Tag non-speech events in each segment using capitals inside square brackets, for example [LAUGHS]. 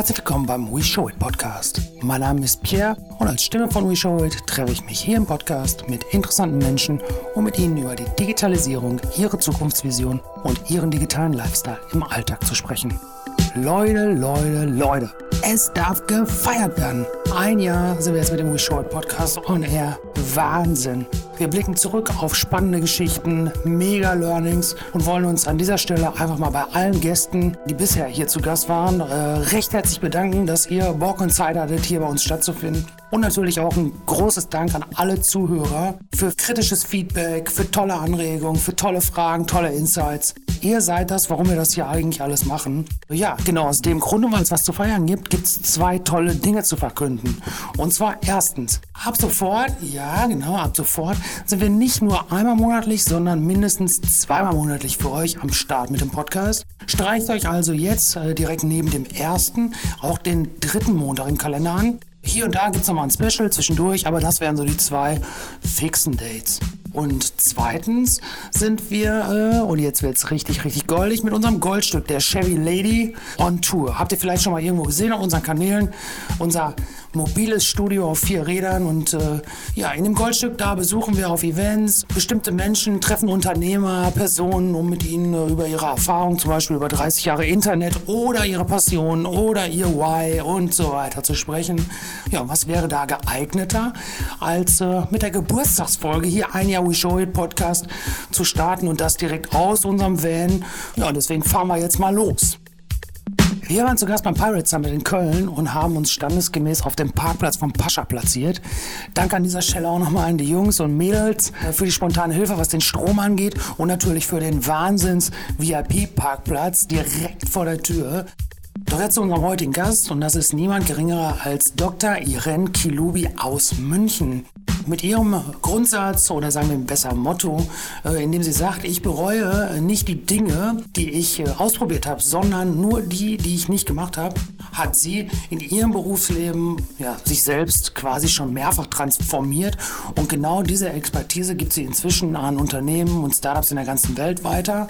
Herzlich willkommen beim We Show It Podcast. Mein Name ist Pierre und als Stimme von We Show It treffe ich mich hier im Podcast mit interessanten Menschen, um mit ihnen über die Digitalisierung, ihre Zukunftsvision und ihren digitalen Lifestyle im Alltag zu sprechen. Leute, Leute, Leute, es darf gefeiert werden. Ein Jahr sind wir jetzt mit dem It Podcast on Air. Wahnsinn. Wir blicken zurück auf spannende Geschichten, mega Learnings und wollen uns an dieser Stelle einfach mal bei allen Gästen, die bisher hier zu Gast waren, äh, recht herzlich bedanken, dass ihr Bock und Zeit hattet, hier bei uns stattzufinden. Und natürlich auch ein großes Dank an alle Zuhörer für kritisches Feedback, für tolle Anregungen, für tolle Fragen, tolle Insights. Ihr seid das, warum wir das hier eigentlich alles machen. Ja, genau aus dem Grunde, weil es was zu feiern gibt, gibt es zwei tolle Dinge zu verkünden. Und zwar erstens, ab sofort, ja genau, ab sofort sind wir nicht nur einmal monatlich, sondern mindestens zweimal monatlich für euch am Start mit dem Podcast. Streicht euch also jetzt äh, direkt neben dem ersten auch den dritten Montag im Kalender an. Hier und da gibt es nochmal ein Special zwischendurch, aber das wären so die zwei fixen Dates. Und zweitens sind wir, äh, und jetzt wird es richtig, richtig goldig, mit unserem Goldstück, der Chevy Lady, on Tour. Habt ihr vielleicht schon mal irgendwo gesehen auf unseren Kanälen? Unser mobiles Studio auf vier Rädern und äh, ja, in dem Goldstück da besuchen wir auf Events bestimmte Menschen, treffen Unternehmer, Personen, um mit ihnen äh, über ihre Erfahrung, zum Beispiel über 30 Jahre Internet oder ihre Passion oder ihr Why und so weiter zu sprechen. Ja, was wäre da geeigneter, als äh, mit der Geburtstagsfolge hier ein Jahr We Show It Podcast zu starten und das direkt aus unserem Van. Ja, deswegen fahren wir jetzt mal los. Wir waren zu Gast beim Pirate Summit in Köln und haben uns standesgemäß auf dem Parkplatz vom Pascha platziert. Danke an dieser Stelle auch nochmal an die Jungs und Mädels äh, für die spontane Hilfe, was den Strom angeht und natürlich für den Wahnsinns-VIP-Parkplatz direkt vor der Tür. Doch jetzt zu unserem heutigen Gast und das ist niemand geringerer als Dr. Irene Kilubi aus München mit ihrem Grundsatz oder sagen wir besser Motto, äh, in dem sie sagt, ich bereue nicht die Dinge, die ich äh, ausprobiert habe, sondern nur die, die ich nicht gemacht habe, hat sie in ihrem Berufsleben ja, sich selbst quasi schon mehrfach transformiert und genau diese Expertise gibt sie inzwischen an Unternehmen und Startups in der ganzen Welt weiter.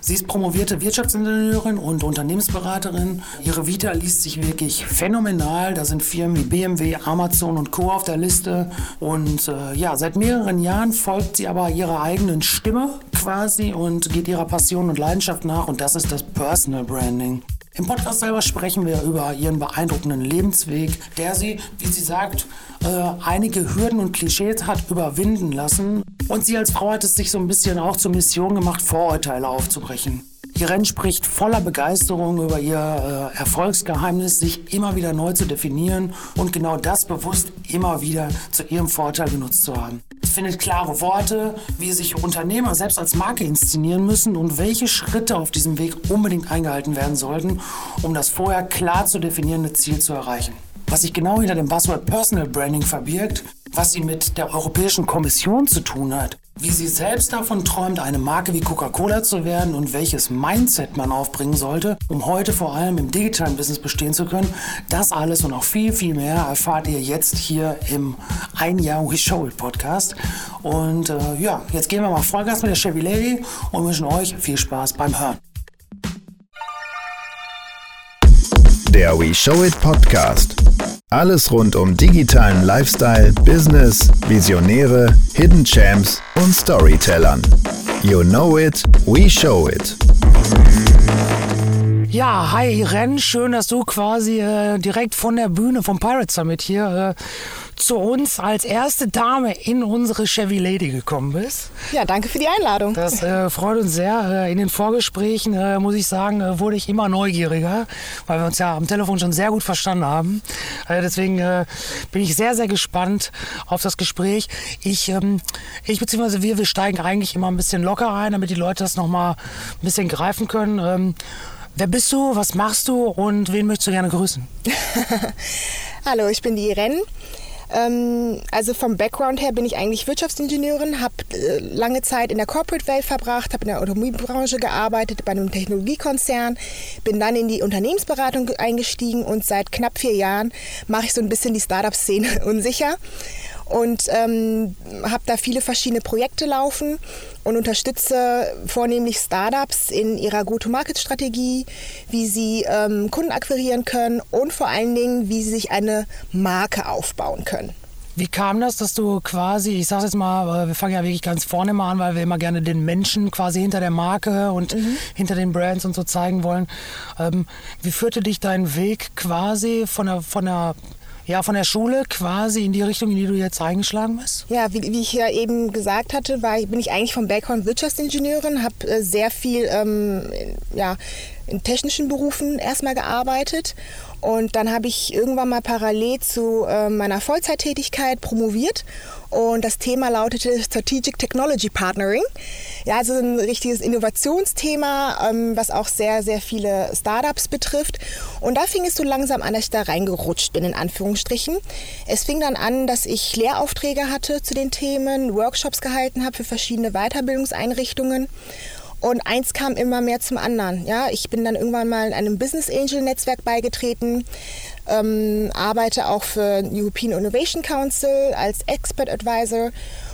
Sie ist promovierte Wirtschaftsingenieurin und Unternehmensberaterin. Ihre Vita liest sich wirklich phänomenal. Da sind Firmen wie BMW, Amazon und Co. auf der Liste. Und äh, ja, seit mehreren Jahren folgt sie aber ihrer eigenen Stimme quasi und geht ihrer Passion und Leidenschaft nach. Und das ist das Personal Branding. Im Podcast selber sprechen wir über ihren beeindruckenden Lebensweg, der sie, wie sie sagt, äh, einige Hürden und Klischees hat überwinden lassen. Und sie als Frau hat es sich so ein bisschen auch zur Mission gemacht, Vorurteile aufzubrechen. Irene spricht voller Begeisterung über ihr äh, Erfolgsgeheimnis, sich immer wieder neu zu definieren und genau das bewusst immer wieder zu ihrem Vorteil genutzt zu haben. Sie findet klare Worte, wie sich Unternehmer selbst als Marke inszenieren müssen und welche Schritte auf diesem Weg unbedingt eingehalten werden sollten, um das vorher klar zu definierende Ziel zu erreichen. Was sich genau hinter dem Buzzword Personal Branding verbirgt, was sie mit der Europäischen Kommission zu tun hat, wie sie selbst davon träumt, eine Marke wie Coca-Cola zu werden und welches Mindset man aufbringen sollte, um heute vor allem im digitalen Business bestehen zu können. Das alles und noch viel, viel mehr erfahrt ihr jetzt hier im Ein Jahr We Show It Podcast. Und äh, ja, jetzt gehen wir mal Vollgas mit der Chevy Lady und wünschen euch viel Spaß beim Hören. Der We Show It Podcast. Alles rund um digitalen Lifestyle, Business, Visionäre, Hidden Champs und Storytellern. You know it, we show it. Ja, hi Ren, schön, dass du quasi äh, direkt von der Bühne vom Pirate Summit hier äh, zu uns als erste Dame in unsere Chevy Lady gekommen bist. Ja, danke für die Einladung. Das äh, freut uns sehr. Äh, in den Vorgesprächen, äh, muss ich sagen, äh, wurde ich immer neugieriger, weil wir uns ja am Telefon schon sehr gut verstanden haben. Deswegen bin ich sehr, sehr gespannt auf das Gespräch. Ich, ähm, ich bzw. wir, wir steigen eigentlich immer ein bisschen locker ein, damit die Leute das nochmal ein bisschen greifen können. Ähm, Wer bist du? Was machst du? Und wen möchtest du gerne grüßen? [LAUGHS] Hallo, ich bin die Irene. Ähm, also vom Background her bin ich eigentlich Wirtschaftsingenieurin, habe äh, lange Zeit in der Corporate Welt verbracht, habe in der Automobilbranche gearbeitet, bei einem Technologiekonzern, bin dann in die Unternehmensberatung eingestiegen und seit knapp vier Jahren mache ich so ein bisschen die Startup-Szene [LAUGHS] unsicher und ähm, habe da viele verschiedene Projekte laufen und unterstütze vornehmlich Startups in ihrer Go-to-Market-Strategie, wie sie ähm, Kunden akquirieren können und vor allen Dingen, wie sie sich eine Marke aufbauen können. Wie kam das, dass du quasi, ich sage jetzt mal, wir fangen ja wirklich ganz vorne mal an, weil wir immer gerne den Menschen quasi hinter der Marke und mhm. hinter den Brands und so zeigen wollen. Ähm, wie führte dich dein Weg quasi von der, von der ja, von der Schule quasi in die Richtung, in die du jetzt eingeschlagen bist? Ja, wie, wie ich ja eben gesagt hatte, war, bin ich eigentlich vom Background Wirtschaftsingenieurin, habe äh, sehr viel ähm, ja, in technischen Berufen erstmal gearbeitet und dann habe ich irgendwann mal parallel zu äh, meiner Vollzeittätigkeit promoviert und das Thema lautete Strategic Technology Partnering. Ja, also ein richtiges Innovationsthema, ähm, was auch sehr, sehr viele Startups betrifft. Und da fing es so langsam an, dass ich da reingerutscht bin, in Anführungsstrichen. Es fing dann an, dass ich Lehraufträge hatte zu den Themen, Workshops gehalten habe für verschiedene Weiterbildungseinrichtungen. Und eins kam immer mehr zum anderen. Ja, ich bin dann irgendwann mal einem Business Angel Netzwerk beigetreten, ähm, arbeite auch für European Innovation Council als Expert Advisor,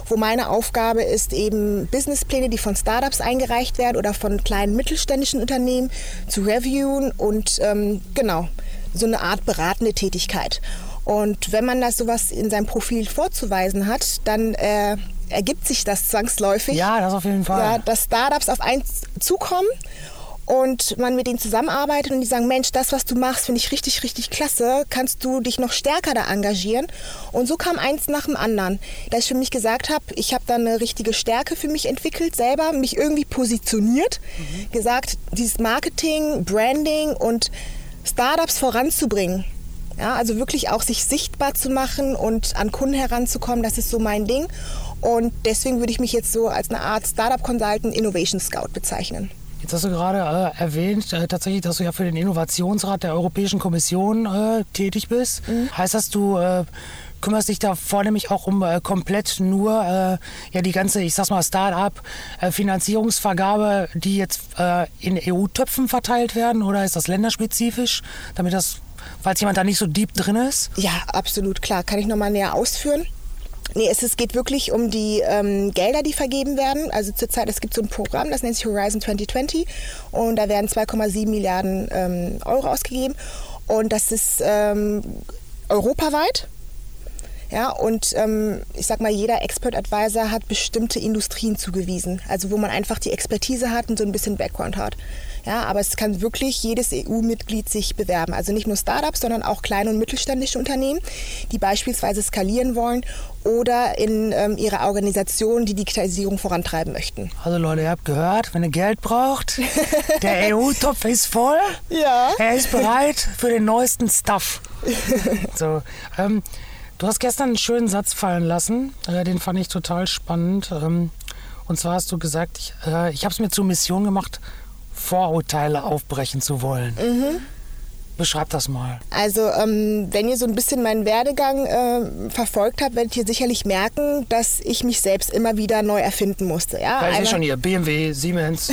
wo meine Aufgabe ist, eben Businesspläne, die von Startups eingereicht werden oder von kleinen mittelständischen Unternehmen zu reviewen und ähm, genau so eine Art beratende Tätigkeit. Und wenn man das sowas in seinem Profil vorzuweisen hat, dann äh, ergibt sich das zwangsläufig. Ja, das auf jeden Fall. Ja, dass Startups auf eins zukommen und man mit denen zusammenarbeitet und die sagen, Mensch, das, was du machst, finde ich richtig, richtig klasse, kannst du dich noch stärker da engagieren. Und so kam eins nach dem anderen, dass ich für mich gesagt habe, ich habe da eine richtige Stärke für mich entwickelt, selber mich irgendwie positioniert, mhm. gesagt, dieses Marketing, Branding und Startups voranzubringen. Ja, also wirklich auch sich sichtbar zu machen und an Kunden heranzukommen, das ist so mein Ding. Und deswegen würde ich mich jetzt so als eine Art Startup Consultant Innovation Scout bezeichnen. Jetzt hast du gerade äh, erwähnt, äh, tatsächlich, dass du ja für den Innovationsrat der Europäischen Kommission äh, tätig bist. Mhm. Heißt das, du äh, kümmerst dich da vornehmlich auch um äh, komplett nur äh, ja die ganze, ich sag's mal, Start-up-Finanzierungsvergabe, die jetzt in EU-Töpfen verteilt werden oder ist das länderspezifisch, damit das, falls jemand da nicht so deep drin ist? Ja, absolut klar. Kann ich nochmal näher ausführen? Nee, es, es geht wirklich um die ähm, Gelder, die vergeben werden. Also zurzeit, es gibt so ein Programm, das nennt sich Horizon 2020 und da werden 2,7 Milliarden ähm, Euro ausgegeben und das ist ähm, europaweit. Ja, und ähm, ich sag mal, jeder Expert Advisor hat bestimmte Industrien zugewiesen, also wo man einfach die Expertise hat und so ein bisschen Background hat. Ja, aber es kann wirklich jedes EU-Mitglied sich bewerben. Also nicht nur Startups, sondern auch kleine und mittelständische Unternehmen, die beispielsweise skalieren wollen oder in ähm, ihrer Organisation die Digitalisierung vorantreiben möchten. Also Leute, ihr habt gehört, wenn ihr Geld braucht, der [LAUGHS] EU-Topf ist voll. Ja. Er ist bereit für den neuesten Stuff. [LAUGHS] so, ähm, du hast gestern einen schönen Satz fallen lassen, äh, den fand ich total spannend. Ähm, und zwar hast du gesagt, ich, äh, ich habe es mir zur Mission gemacht, Vorurteile aufbrechen zu wollen. Mhm. Beschreib das mal. Also, ähm, wenn ihr so ein bisschen meinen Werdegang äh, verfolgt habt, werdet ihr sicherlich merken, dass ich mich selbst immer wieder neu erfinden musste. Ja, Weil ich schon hier BMW, Siemens,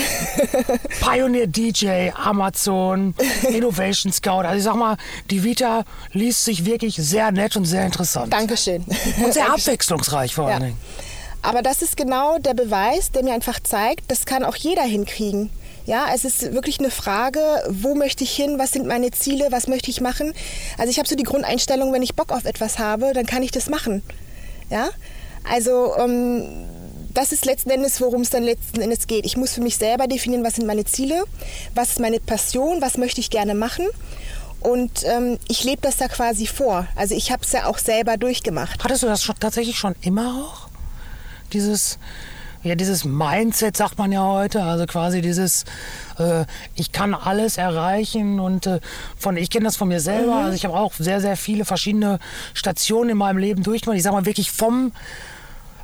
[LAUGHS] Pioneer DJ, Amazon, [LAUGHS] Innovation Scout. Also ich sag mal, die Vita liest sich wirklich sehr nett und sehr interessant. Dankeschön. Und sehr [LAUGHS] abwechslungsreich vor allen Dingen. Aber das ist genau der Beweis, der mir einfach zeigt, das kann auch jeder hinkriegen. Ja, es ist wirklich eine Frage, wo möchte ich hin, was sind meine Ziele, was möchte ich machen. Also ich habe so die Grundeinstellung, wenn ich Bock auf etwas habe, dann kann ich das machen. Ja, also ähm, das ist letzten Endes, worum es dann letzten Endes geht. Ich muss für mich selber definieren, was sind meine Ziele, was ist meine Passion, was möchte ich gerne machen. Und ähm, ich lebe das da quasi vor. Also ich habe es ja auch selber durchgemacht. Hattest du das schon, tatsächlich schon immer auch? Dieses, ja, dieses Mindset sagt man ja heute, also quasi dieses, äh, ich kann alles erreichen und äh, von, ich kenne das von mir selber, mhm. also ich habe auch sehr, sehr viele verschiedene Stationen in meinem Leben durchgemacht. Ich sage mal wirklich vom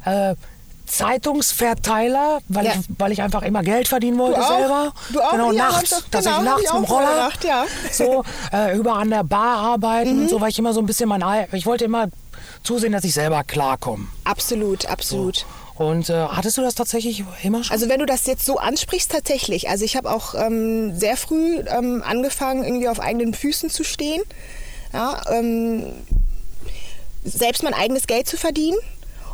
äh, Zeitungsverteiler, weil, ja. ich, weil ich einfach immer Geld verdienen wollte du auch? selber. Du auch? Genau, ja, nachts, dass genau, ich nachts mit dem Roller gedacht, ja. so äh, über an der Bar arbeiten mhm. und so, weil ich immer so ein bisschen mein, ich wollte immer zusehen, dass ich selber klarkomme. Absolut, absolut. So. Und äh, hattest du das tatsächlich immer schon? Also wenn du das jetzt so ansprichst, tatsächlich. Also ich habe auch ähm, sehr früh ähm, angefangen, irgendwie auf eigenen Füßen zu stehen. Ja, ähm, selbst mein eigenes Geld zu verdienen.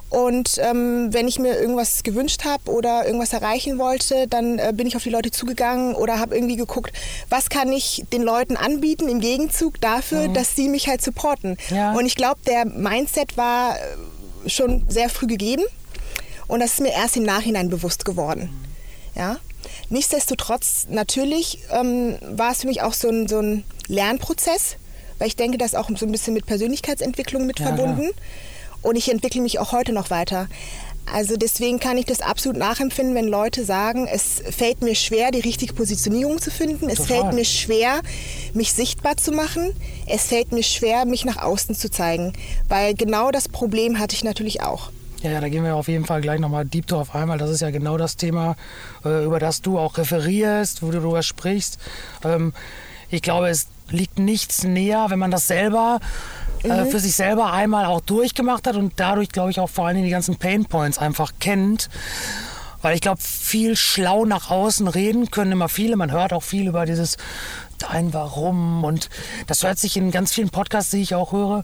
Und ähm, wenn ich mir irgendwas gewünscht habe oder irgendwas erreichen wollte, dann äh, bin ich auf die Leute zugegangen oder habe irgendwie geguckt, was kann ich den Leuten anbieten im Gegenzug dafür, mhm. dass sie mich halt supporten. Ja. Und ich glaube, der Mindset war äh, schon sehr früh gegeben und das ist mir erst im Nachhinein bewusst geworden. Ja. Nichtsdestotrotz, natürlich ähm, war es für mich auch so ein, so ein Lernprozess, weil ich denke, das ist auch so ein bisschen mit Persönlichkeitsentwicklung mit ja, verbunden. Ja. Und ich entwickle mich auch heute noch weiter. Also deswegen kann ich das absolut nachempfinden, wenn Leute sagen, es fällt mir schwer, die richtige Positionierung zu finden. Es Total. fällt mir schwer, mich sichtbar zu machen. Es fällt mir schwer, mich nach außen zu zeigen. Weil genau das Problem hatte ich natürlich auch. Ja, ja, da gehen wir auf jeden Fall gleich nochmal deep drauf ein, weil das ist ja genau das Thema, äh, über das du auch referierst, wo du darüber sprichst. Ähm, ich glaube, es liegt nichts näher, wenn man das selber äh, mhm. für sich selber einmal auch durchgemacht hat und dadurch, glaube ich, auch vor allen Dingen die ganzen Pain Points einfach kennt. Weil ich glaube, viel schlau nach außen reden können immer viele. Man hört auch viel über dieses Dein Warum. Und das hört sich in ganz vielen Podcasts, die ich auch höre,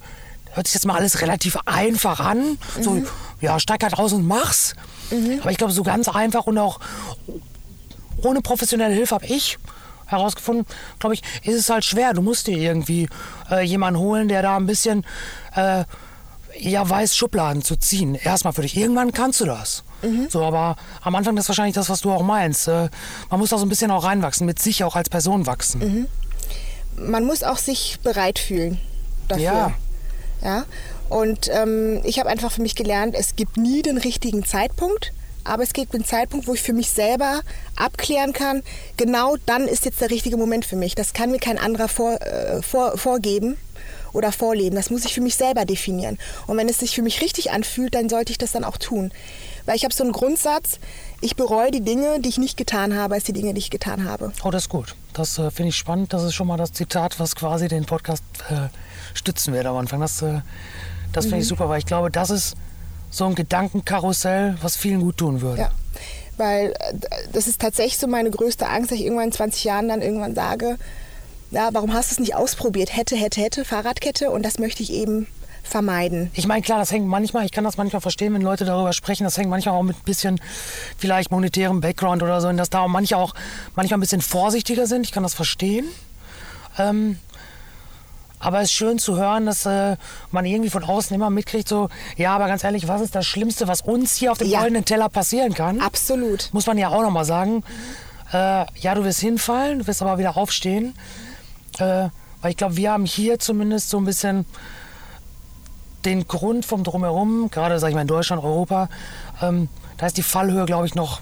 hört sich jetzt mal alles relativ einfach an. Mhm. So, ja, steig halt raus und mach's. Mhm. Aber ich glaube, so ganz einfach und auch ohne professionelle Hilfe habe ich herausgefunden, glaube ich, ist es halt schwer. Du musst dir irgendwie äh, jemanden holen, der da ein bisschen äh, ja weiß, Schubladen zu ziehen. Erstmal für dich. Irgendwann kannst du das. Mhm. So, aber am Anfang ist wahrscheinlich das, was du auch meinst. Äh, man muss da so ein bisschen auch reinwachsen, mit sich auch als Person wachsen. Mhm. Man muss auch sich bereit fühlen dafür. Ja. Ja? Und ähm, ich habe einfach für mich gelernt, es gibt nie den richtigen Zeitpunkt aber es gibt einen Zeitpunkt, wo ich für mich selber abklären kann, genau dann ist jetzt der richtige Moment für mich. Das kann mir kein anderer vor, äh, vor, vorgeben oder vorleben. Das muss ich für mich selber definieren. Und wenn es sich für mich richtig anfühlt, dann sollte ich das dann auch tun. Weil ich habe so einen Grundsatz, ich bereue die Dinge, die ich nicht getan habe, als die Dinge, die ich getan habe. Oh, das ist gut. Das äh, finde ich spannend. Das ist schon mal das Zitat, was quasi den Podcast äh, stützen wird am Anfang. Das, äh, das finde mhm. ich super, weil ich glaube, das ist so ein Gedankenkarussell, was vielen gut tun würde. Ja, weil äh, das ist tatsächlich so meine größte Angst, dass ich irgendwann in 20 Jahren dann irgendwann sage, ja, warum hast du es nicht ausprobiert? Hätte, hätte, hätte, Fahrradkette und das möchte ich eben vermeiden. Ich meine, klar, das hängt manchmal, ich kann das manchmal verstehen, wenn Leute darüber sprechen, das hängt manchmal auch mit ein bisschen vielleicht monetärem Background oder so, und dass da auch manche auch manchmal ein bisschen vorsichtiger sind. Ich kann das verstehen. Ähm, aber es ist schön zu hören, dass äh, man irgendwie von außen immer mitkriegt, so, ja, aber ganz ehrlich, was ist das Schlimmste, was uns hier auf dem ja. goldenen Teller passieren kann? Absolut. Muss man ja auch nochmal sagen. Äh, ja, du wirst hinfallen, du wirst aber wieder aufstehen. Äh, weil ich glaube, wir haben hier zumindest so ein bisschen den Grund vom Drumherum, gerade, sag ich mal, in Deutschland, Europa, ähm, da ist die Fallhöhe, glaube ich, noch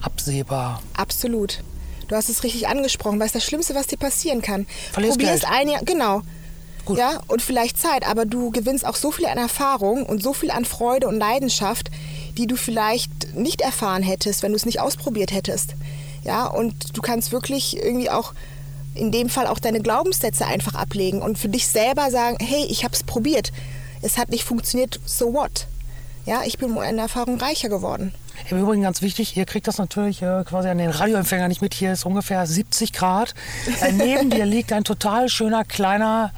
absehbar. Absolut. Du hast es richtig angesprochen, weil es das Schlimmste, was dir passieren kann. Verlierst Probierst Geld. ein Jahr, genau. Gut. Ja, und vielleicht Zeit, aber du gewinnst auch so viel an Erfahrung und so viel an Freude und Leidenschaft, die du vielleicht nicht erfahren hättest, wenn du es nicht ausprobiert hättest. Ja, und du kannst wirklich irgendwie auch in dem Fall auch deine Glaubenssätze einfach ablegen und für dich selber sagen, hey, ich habe es probiert. Es hat nicht funktioniert, so what? Ja, ich bin um eine Erfahrung reicher geworden. Im Übrigen ganz wichtig, ihr kriegt das natürlich äh, quasi an den Radioempfänger nicht mit. Hier ist ungefähr 70 Grad. Äh, neben dir liegt ein total schöner kleiner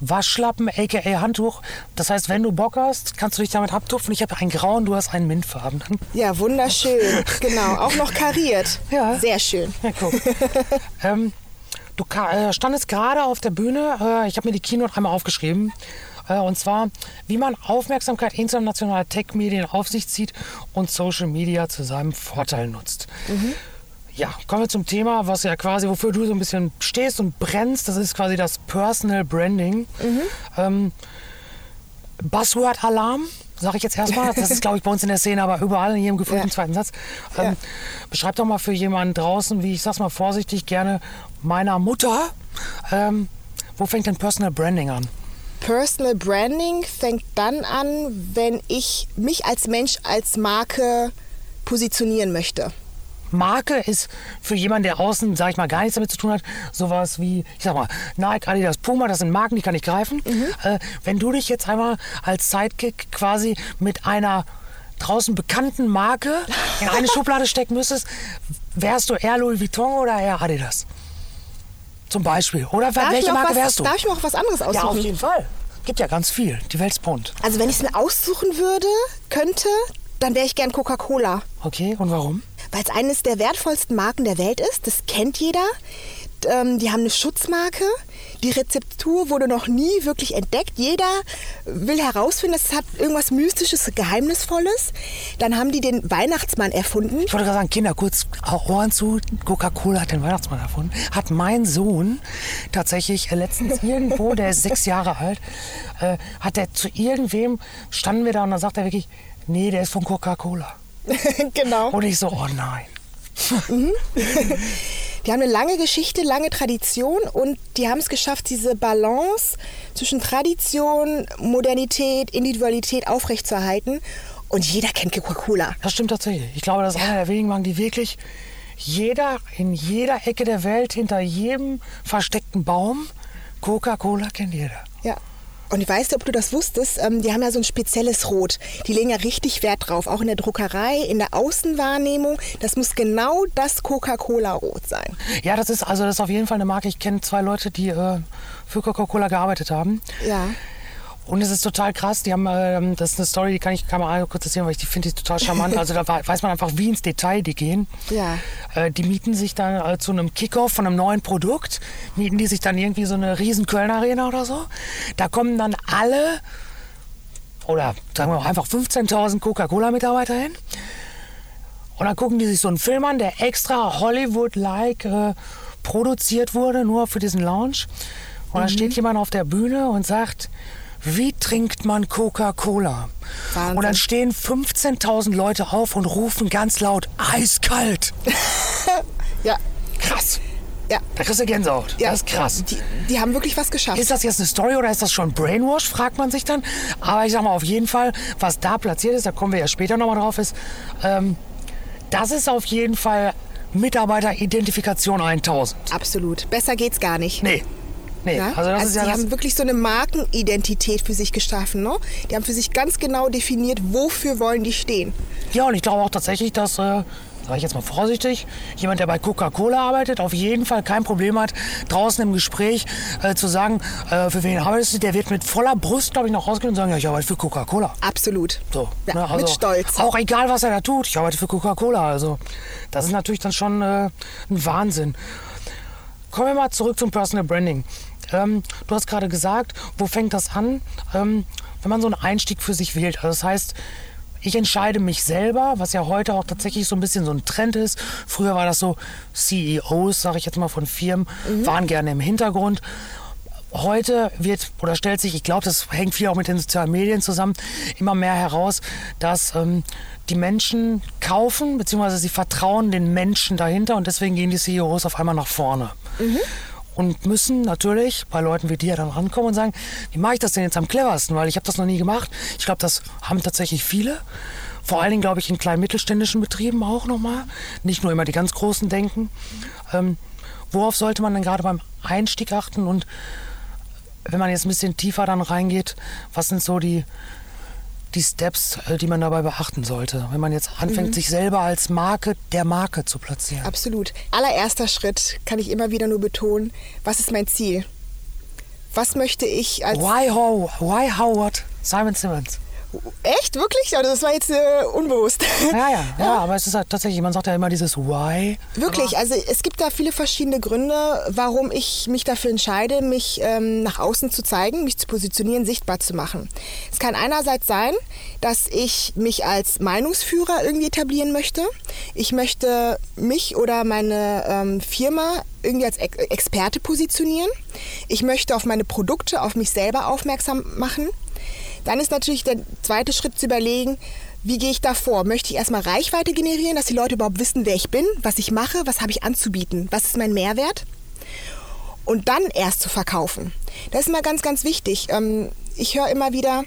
Waschlappen, aka Handtuch. Das heißt, wenn du Bock hast, kannst du dich damit abtupfen. Ich habe einen grauen, du hast einen mintfarben. Ja, wunderschön. genau, auch noch kariert. [LAUGHS] Ja. Sehr schön. Ja, guck. ähm, du äh, standest gerade auf der Bühne. Äh, ich habe mir die Keynote einmal aufgeschrieben. Äh, und zwar, wie man Aufmerksamkeit internationaler Tech-Medien auf sich zieht und Social Media zu seinem Vorteil nutzt. Mhm. Ja, kommen wir zum Thema, was ja quasi, wofür du so ein bisschen stehst und brennst. Das ist quasi das Personal Branding. Mhm. Ähm, Buzzword-Alarm, sage ich jetzt erstmal. Das ist, glaube ich, bei uns in der Szene, aber überall in jedem gefühlten ja. zweiten Satz. Ähm, ja. Beschreib doch mal für jemanden draußen, wie ich sag's mal vorsichtig gerne, meiner Mutter. Ähm, wo fängt denn Personal Branding an? Personal Branding fängt dann an, wenn ich mich als Mensch als Marke positionieren möchte. Marke ist für jemanden, der außen, sag ich mal, gar nichts damit zu tun hat, sowas wie, ich sag mal, Nike, Adidas, Puma, das sind Marken, die kann ich greifen. Mhm. Äh, wenn du dich jetzt einmal als Sidekick quasi mit einer draußen bekannten Marke in eine [LAUGHS] Schublade stecken müsstest, wärst du eher Louis Vuitton oder eher Adidas? Zum Beispiel. Oder darf welche Marke was, wärst du? Darf ich noch was anderes aussuchen? Ja, auf jeden Fall. gibt ja ganz viel. Die Welt ist bunt. Also wenn ich es mir aussuchen würde, könnte, dann wäre ich gern Coca-Cola. Okay, und warum? Weil es eines der wertvollsten Marken der Welt ist. Das kennt jeder. Ähm, die haben eine Schutzmarke. Die Rezeptur wurde noch nie wirklich entdeckt. Jeder will herausfinden, es hat irgendwas Mystisches, Geheimnisvolles. Dann haben die den Weihnachtsmann erfunden. Ich wollte gerade sagen, Kinder, kurz Ohren zu. Coca-Cola hat den Weihnachtsmann erfunden. Hat mein Sohn tatsächlich letztens [LAUGHS] irgendwo, der ist sechs Jahre alt, äh, hat er zu irgendwem, standen wir da und dann sagt er wirklich, nee, der ist von Coca-Cola. [LAUGHS] genau. Und ich so, oh nein. [LAUGHS] Die haben eine lange Geschichte, lange Tradition und die haben es geschafft, diese Balance zwischen Tradition, Modernität, Individualität aufrechtzuerhalten. Und jeder kennt Coca-Cola. Das stimmt tatsächlich. Ich glaube, das ist einer der wenigen Marken, die wirklich jeder in jeder Ecke der Welt, hinter jedem versteckten Baum, Coca-Cola kennt jeder. Ja. Und ich weiß nicht, ob du das wusstest, ähm, die haben ja so ein spezielles Rot. Die legen ja richtig Wert drauf, auch in der Druckerei, in der Außenwahrnehmung. Das muss genau das Coca-Cola-Rot sein. Ja, das ist also das ist auf jeden Fall eine Marke. Ich kenne zwei Leute, die äh, für Coca-Cola gearbeitet haben. Ja. Und es ist total krass. Die haben, ähm, das ist eine Story, die kann ich kann mal kurz erzählen, weil ich die finde ich total charmant. Also da weiß man einfach, wie ins Detail die gehen. Ja. Äh, die mieten sich dann äh, zu einem Kickoff von einem neuen Produkt, mieten die sich dann irgendwie so eine riesen Köln Arena oder so. Da kommen dann alle oder sagen wir auch einfach 15.000 Coca-Cola-Mitarbeiter hin. Und dann gucken die sich so einen Film an, der extra Hollywood-like äh, produziert wurde, nur für diesen Lounge. Und dann steht jemand auf der Bühne und sagt, wie trinkt man Coca-Cola? Und dann stehen 15.000 Leute auf und rufen ganz laut, eiskalt. [LAUGHS] Ja. Krass. Ja. Da kriegst du Gänsehaut. ja. Das ist krass. Die, die haben wirklich was geschafft. Ist das jetzt eine Story oder ist das schon Brainwash, fragt man sich dann. Aber ich sag mal, auf jeden Fall, was da platziert ist, da kommen wir ja später nochmal drauf, ist, ähm, das ist auf jeden Fall Mitarbeiteridentifikation 1000. Absolut. Besser geht's gar nicht. Nee. Nee, Ja? also das ist ja die haben wirklich so eine Markenidentität für sich geschaffen. Ne? Die haben für sich ganz genau definiert, wofür wollen die stehen. Ja, und ich glaube auch tatsächlich, dass, äh, sage ich jetzt mal vorsichtig, jemand, der bei Coca-Cola arbeitet, auf jeden Fall kein Problem hat, draußen im Gespräch äh, zu sagen, äh, für wen arbeitest du, der wird mit voller Brust, glaube ich, noch rausgehen und sagen, ja, ich arbeite für Coca-Cola. Absolut. So, Ja, ne, mit Stolz. Auch egal, was er da tut, ich arbeite für Coca-Cola. Also, das ist natürlich dann schon äh, ein Wahnsinn. Kommen wir mal zurück zum Personal Branding. Ähm, du hast gerade gesagt, wo fängt das an, ähm, wenn man so einen Einstieg für sich wählt? Also das heißt, ich entscheide mich selber, was ja heute auch tatsächlich so ein bisschen so ein Trend ist. Früher war das so, CEOs, sage ich jetzt mal von Firmen, waren gerne im Hintergrund. Heute wird oder stellt sich, ich glaube, das hängt viel auch mit den sozialen Medien zusammen, immer mehr heraus, dass ähm, die Menschen kaufen, beziehungsweise sie vertrauen den Menschen dahinter und deswegen gehen die CEOs auf einmal nach vorne. Und müssen natürlich bei Leuten wie dir dann rankommen und sagen, wie mache ich das denn jetzt am cleversten? Weil ich habe das noch nie gemacht. Ich glaube, das haben tatsächlich viele. Vor allen Dingen, glaube ich, in kleinen mittelständischen Betrieben auch nochmal. Nicht nur immer die ganz Großen denken. Ähm, worauf sollte man denn gerade beim Einstieg achten? Und wenn man jetzt ein bisschen tiefer dann reingeht, was sind so die, die Steps, äh, die man dabei beachten sollte, wenn man jetzt anfängt, sich selber als Marke der Marke zu platzieren? Absolut. Allererster Schritt kann ich immer wieder nur betonen, was ist mein Ziel? Was möchte ich als... Why, how, why Howard? Simon Simmons. Echt? Wirklich? Also das war jetzt äh, unbewusst. Ja, ja, [LAUGHS] ja, aber es ist halt tatsächlich, man sagt ja immer dieses Why. Wirklich, also es gibt da viele verschiedene Gründe, warum ich mich dafür entscheide, mich ähm, nach außen zu zeigen, mich zu positionieren, sichtbar zu machen. Es kann einerseits sein, dass ich mich als Meinungsführer irgendwie etablieren möchte. Ich möchte mich oder meine ähm, Firma irgendwie als Ex Experte positionieren. Ich möchte auf meine Produkte, auf mich selber aufmerksam machen. Dann ist natürlich der zweite Schritt zu überlegen, wie gehe ich da vor? Möchte ich erstmal Reichweite generieren, dass die Leute überhaupt wissen, wer ich bin, was ich mache, was habe ich anzubieten, was ist mein Mehrwert? Und dann erst zu verkaufen. Das ist immer ganz, ganz wichtig. Ähm, Ich höre immer wieder,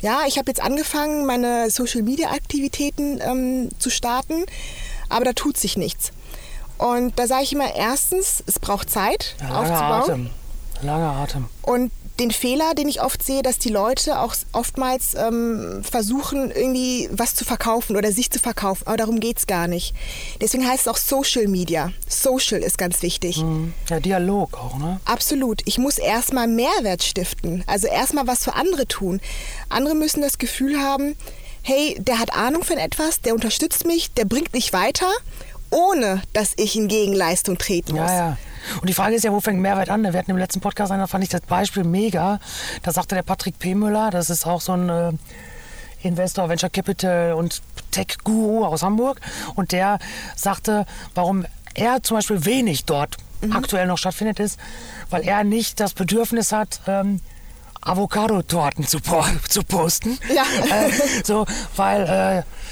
ja, ich habe jetzt angefangen, meine Social-Media-Aktivitäten ähm, zu starten, aber da tut sich nichts. Und da sage ich immer, erstens, es braucht Zeit langer aufzubauen. Atem. Langer Atem. Und den Fehler, den ich oft sehe, dass die Leute auch oftmals ähm, versuchen, irgendwie was zu verkaufen oder sich zu verkaufen. Aber darum geht es gar nicht. Deswegen heißt es auch Social Media. Social ist ganz wichtig. Mhm. Ja, Dialog auch, ne? Absolut. Ich muss erstmal Mehrwert stiften. Also erstmal was für andere tun. Andere müssen das Gefühl haben, hey, der hat Ahnung von etwas, der unterstützt mich, der bringt mich weiter, ohne dass ich in Gegenleistung treten muss. Ja, ja. Und die Frage ist ja, wo fängt Mehrwert an? Wir hatten im letzten Podcast, da fand ich das Beispiel mega. Da sagte der Patrick P. Müller, das ist auch so ein äh, Investor, Venture Capital und Tech-Guru aus Hamburg. Und der sagte, warum er zum Beispiel wenig dort mhm. aktuell noch stattfindet, ist, weil er nicht das Bedürfnis hat, ähm, Avocado-Torten zu, [LAUGHS] zu, posten. Ja. Äh, so, weil... Äh,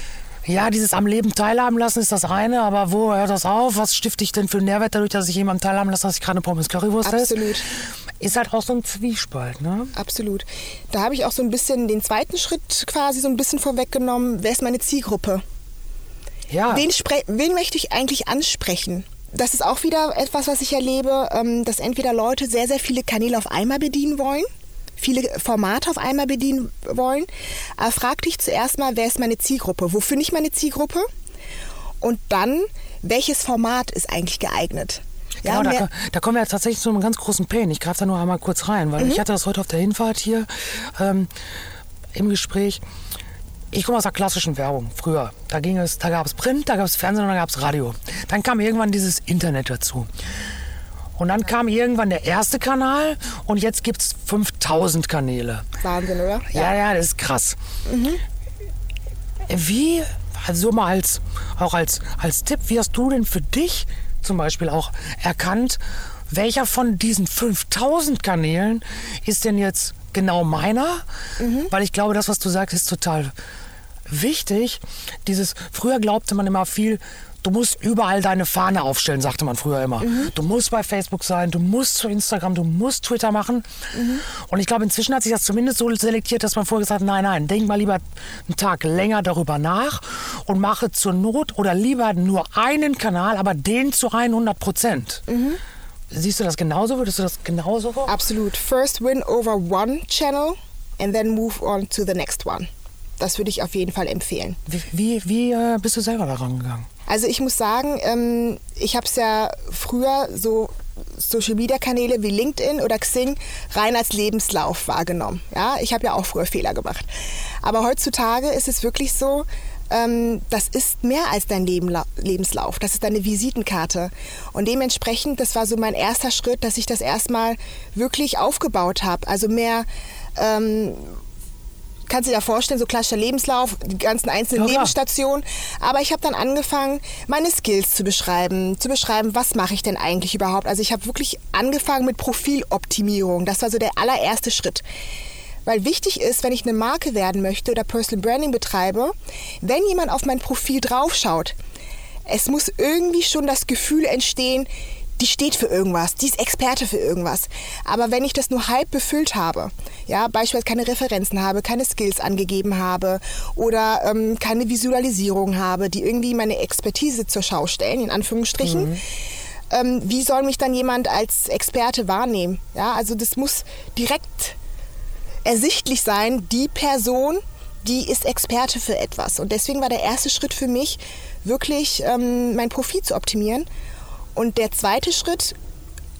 ja, dieses am Leben teilhaben lassen ist das eine, aber wo hört das auf? Was stifte ich denn für einen Nährwert dadurch, dass ich jemandem teilhaben lasse, dass ich gerade eine Pommes Currywurst esse? Absolut. Ist halt auch so ein Zwiespalt, ne? Absolut. Da habe ich auch so ein bisschen den zweiten Schritt quasi so ein bisschen vorweggenommen. Wer ist meine Zielgruppe? Ja. Wen, wen möchte ich eigentlich ansprechen? Das ist auch wieder etwas, was ich erlebe, ähm, dass entweder Leute sehr, sehr viele Kanäle auf einmal bedienen wollen viele Formate auf einmal bedienen wollen. Aber frag dich zuerst mal, wer ist meine Zielgruppe? Wo finde ich meine Zielgruppe? Und dann, welches Format ist eigentlich geeignet? Ja, genau, da, da, kommen wir jetzt tatsächlich zu einem ganz großen Pain. Ich greife da nur einmal kurz rein, weil mhm. ich hatte das heute auf der Hinfahrt hier ähm, im Gespräch. Ich komme aus der klassischen Werbung früher. Da ging es, da gab es Print, da gab es Fernsehen und da gab es Radio. Dann kam irgendwann dieses Internet dazu. Und dann kam irgendwann der erste Kanal und jetzt gibt es 5000 Kanäle. Wahnsinn, oder? Ja, ja, ja das ist krass. Mhm. Wie, also mal als, auch als, als Tipp, wie hast du denn für dich zum Beispiel auch erkannt, welcher von diesen 5000 Kanälen ist denn jetzt genau meiner? Mhm. Weil ich glaube, das, was du sagst, ist total wichtig. Dieses, früher glaubte man immer viel, du musst überall deine Fahne aufstellen, sagte man früher immer. Mhm. Du musst bei Facebook sein, du musst zu Instagram, du musst Twitter machen. Mhm. Und ich glaube, inzwischen hat sich das zumindest so selektiert, dass man vorher gesagt hat, nein, nein, denk mal lieber einen Tag länger darüber nach und mache zur Not oder lieber nur einen Kanal, aber den zu 100 Prozent. Mhm. Siehst du das genauso? Würdest du das genauso? Absolut. First win over one channel and then move on to the next one. Das würde ich auf jeden Fall empfehlen. Wie, wie, wie äh, bist du selber daran gegangen? Also ich muss sagen, ähm, ich habe es ja früher so Social-Media-Kanäle wie LinkedIn oder Xing rein als Lebenslauf wahrgenommen. Ja, ich habe ja auch früher Fehler gemacht. Aber heutzutage ist es wirklich so, ähm, das ist mehr als dein Lebenla Lebenslauf. Das ist deine Visitenkarte. Und dementsprechend, das war so mein erster Schritt, dass ich das erstmal wirklich aufgebaut habe. Also mehr ähm, kannst du dir vorstellen, so klassischer Lebenslauf, die ganzen einzelnen ja, Lebensstationen. Aber ich habe dann angefangen, meine Skills zu beschreiben, zu beschreiben, was mache ich denn eigentlich überhaupt. Also ich habe wirklich angefangen mit Profiloptimierung. Das war so der allererste Schritt. Weil wichtig ist, wenn ich eine Marke werden möchte oder Personal Branding betreibe, wenn jemand auf mein Profil draufschaut, es muss irgendwie schon das Gefühl entstehen, die steht für irgendwas, die ist Experte für irgendwas. Aber wenn ich das nur halb befüllt habe, ja, beispielsweise keine Referenzen habe, keine Skills angegeben habe oder ähm, keine Visualisierung habe, die irgendwie meine Expertise zur Schau stellen, in Anführungsstrichen, mhm. ähm, wie soll mich dann jemand als Experte wahrnehmen? Ja, also das muss direkt ersichtlich sein, die Person, die ist Experte für etwas. Und deswegen war der erste Schritt für mich, wirklich ähm, mein Profil zu optimieren und der zweite Schritt,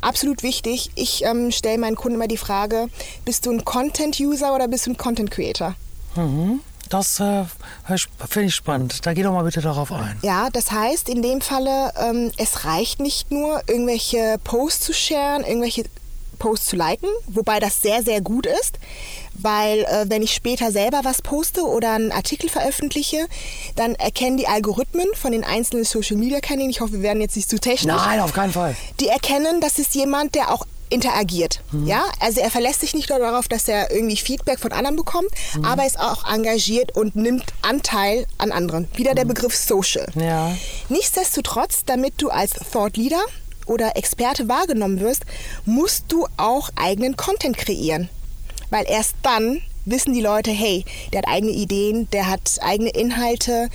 absolut wichtig, ich ähm, stelle meinen Kunden immer die Frage, bist du ein Content-User oder bist du ein Content-Creator? Mhm. Das äh, finde ich spannend. Da geh doch mal bitte darauf ein. Ja, das heißt in dem Falle, ähm, es reicht nicht nur, irgendwelche Posts zu sharen, irgendwelche Post zu liken, wobei das sehr, sehr gut ist, weil äh, wenn ich später selber was poste oder einen Artikel veröffentliche, dann erkennen die Algorithmen von den einzelnen Social-Media-Kanälen, ich hoffe, wir werden jetzt nicht zu technisch. Nein, auf keinen Fall. Die erkennen, das ist jemand, der auch interagiert. Mhm. Ja, also er verlässt sich nicht nur darauf, dass er irgendwie Feedback von anderen bekommt, mhm. aber ist auch engagiert und nimmt Anteil an anderen. Wieder der mhm. Begriff Social. Ja. Nichtsdestotrotz, damit du als Thought Leader oder Experte wahrgenommen wirst, musst du auch eigenen Content kreieren. Weil erst dann wissen die Leute, hey, der hat eigene Ideen, der hat eigene Inhalte,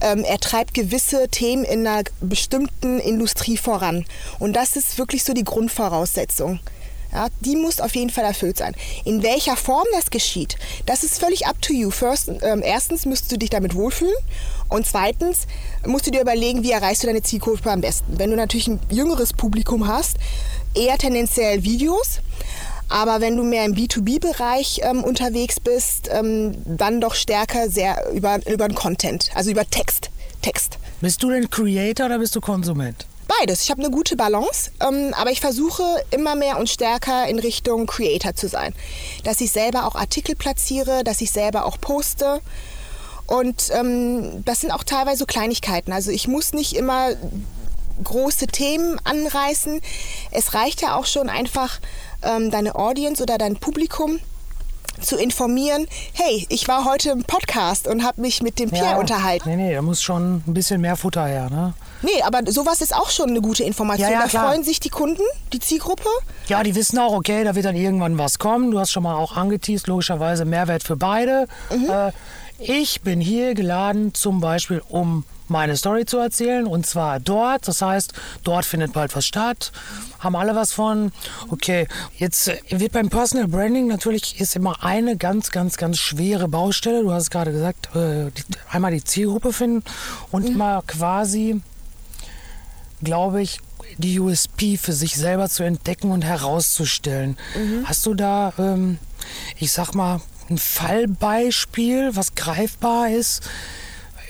ähm, er treibt gewisse Themen in einer bestimmten Industrie voran. Und das ist wirklich so die Grundvoraussetzung. Ja, die muss auf jeden Fall erfüllt sein. In welcher Form das geschieht, das ist völlig up to you. First, ähm, erstens müsstest du dich damit wohlfühlen und zweitens musst du dir überlegen, wie erreichst du deine Zielgruppe am besten. Wenn du natürlich ein jüngeres Publikum hast, eher tendenziell Videos. Aber wenn du mehr im B2B-Bereich ähm, unterwegs bist, ähm, dann doch stärker sehr über, über den Content, also über Text. Text. Bist du denn Creator oder bist du Konsument? Beides. Ich habe eine gute Balance, ähm, aber ich versuche immer mehr und stärker in Richtung Creator zu sein. Dass ich selber auch Artikel platziere, dass ich selber auch poste. Und ähm, das sind auch teilweise so Kleinigkeiten. Also ich muss nicht immer große Themen anreißen. Es reicht ja auch schon einfach ähm, deine Audience oder dein Publikum zu informieren, hey, ich war heute im Podcast und habe mich mit dem Pierre Ja. unterhalten. Nee, nee, da muss schon ein bisschen mehr Futter her, ne? Nee, aber sowas ist auch schon eine gute Information. Ja, ja, da klar. freuen sich die Kunden, die Zielgruppe. Ja, die wissen auch, okay, da wird dann irgendwann was kommen. Du hast schon mal auch angeteased, logischerweise Mehrwert für beide. Äh, ich bin hier geladen, zum Beispiel, um meine Story zu erzählen. Und zwar dort. Das heißt, dort findet bald was statt. Haben alle was von. Okay, jetzt äh, wird beim Personal Branding natürlich ist immer eine ganz, ganz, ganz schwere Baustelle. Du hast es gerade gesagt, äh, einmal die Zielgruppe finden und mal quasi glaube ich, die USP für sich selber zu entdecken und herauszustellen. Hast du da, ähm, ich sag mal, ein Fallbeispiel, was greifbar ist,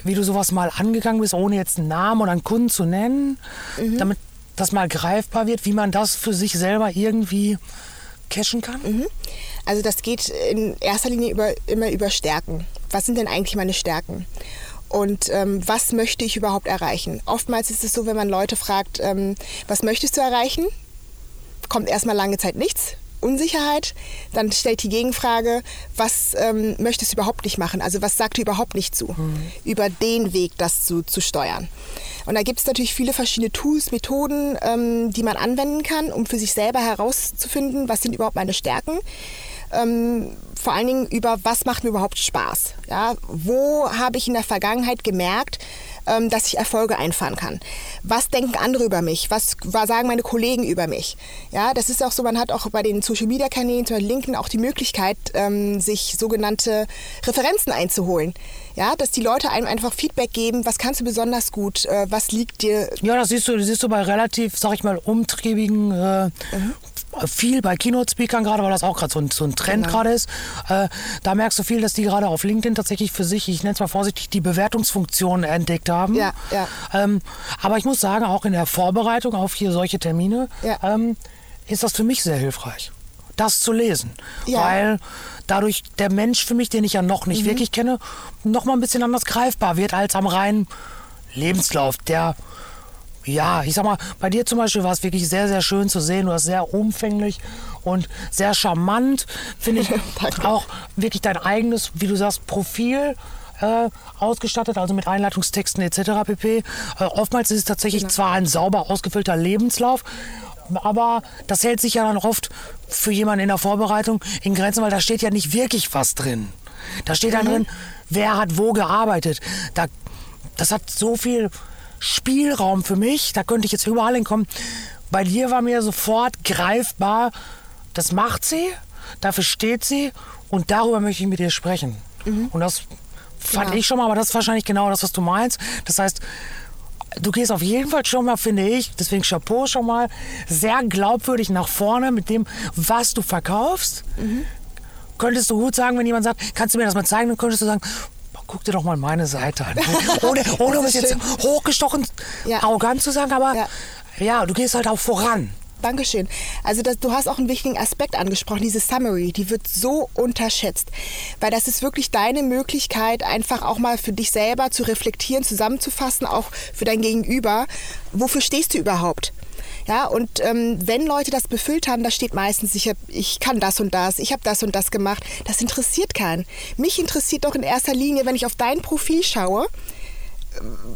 wie du sowas mal angegangen bist, ohne jetzt einen Namen oder einen Kunden zu nennen, damit das mal greifbar wird, wie man das für sich selber irgendwie cashen kann? Also das geht in erster Linie über, immer über Stärken. Was sind denn eigentlich meine Stärken? Und ähm, was möchte ich überhaupt erreichen? Oftmals ist es so, wenn man Leute fragt, ähm, was möchtest du erreichen? Kommt erstmal lange Zeit nichts. Unsicherheit. Dann stellt die Gegenfrage, was ähm, möchtest du überhaupt nicht machen? Also was sagt dir überhaupt nicht zu? Über den Weg, das zu, zu steuern. Und da gibt es natürlich viele verschiedene Tools, Methoden, ähm, die man anwenden kann, um für sich selber herauszufinden, was sind überhaupt meine Stärken. Ähm, vor allen Dingen über, was macht mir überhaupt Spaß. Ja? Wo habe ich in der Vergangenheit gemerkt, ähm, dass ich Erfolge einfahren kann? Was denken andere über mich? Was, was sagen meine Kollegen über mich? Ja, das ist auch so, man hat auch bei den Social-Media-Kanälen, zum Beispiel LinkedIn, auch die Möglichkeit, ähm, sich sogenannte Referenzen einzuholen. Ja, dass die Leute einem einfach Feedback geben, was kannst du besonders gut, äh, was liegt dir Ja, das siehst du, das siehst du bei relativ, sag ich mal, umtriebigen, äh, viel bei Keynote-Speakern gerade, weil das auch gerade so ein, so ein Trend Genau. gerade ist. Äh, da merkst du viel, dass die gerade auf LinkedIn tatsächlich für sich, ich nenne es mal vorsichtig, die Bewertungsfunktion entdeckt haben. Ja, ja. Ähm, aber ich muss sagen, auch in der Vorbereitung auf hier solche Termine Ja. ähm, ist das für mich sehr hilfreich, das zu lesen. Ja. Weil dadurch der Mensch für mich, den ich ja noch Mhm. nicht wirklich kenne, noch mal ein bisschen anders greifbar wird als am reinen Lebenslauf, der ja, ich sag mal, bei dir zum Beispiel war es wirklich sehr, sehr schön zu sehen. Du hast sehr umfänglich und sehr charmant, finde ich, [LAUGHS] auch wirklich dein eigenes, wie du sagst, Profil äh, ausgestattet, also mit Einleitungstexten etc. pp. Äh, oftmals ist es tatsächlich zwar ein sauber ausgefüllter Lebenslauf, aber das hält sich ja dann oft für jemanden in der Vorbereitung in Grenzen, weil da steht ja nicht wirklich was drin. Da steht dann drin, wer hat wo gearbeitet. Da, das hat so viel Spielraum für mich, da könnte ich jetzt überall hinkommen. Bei dir war mir sofort greifbar, das macht sie, dafür steht sie und darüber möchte ich mit dir sprechen. Und das fand Ja. ich schon mal, aber das ist wahrscheinlich genau das, was du meinst. Das heißt, du gehst auf jeden Fall schon mal, finde ich, deswegen Chapeau schon mal, sehr glaubwürdig nach vorne mit dem, was du verkaufst. Könntest du gut sagen, wenn jemand sagt, kannst du mir das mal zeigen, dann könntest du sagen, guck dir doch mal meine Seite an. [LAUGHS] [LAUGHS] Ohne, ohne um es jetzt hochgestochen, Ja. arrogant zu sagen, aber Ja. ja. du gehst halt auch voran. Dankeschön. Also das, du hast auch einen wichtigen Aspekt angesprochen, diese Summary, die wird so unterschätzt, weil das ist wirklich deine Möglichkeit, einfach auch mal für dich selber zu reflektieren, zusammenzufassen, auch für dein Gegenüber. Wofür stehst du überhaupt? Ja, und ähm, wenn Leute das befüllt haben, da steht meistens, ich, hab, ich kann das und das, ich habe das und das gemacht. Das interessiert keinen. Mich interessiert doch in erster Linie, wenn ich auf dein Profil schaue,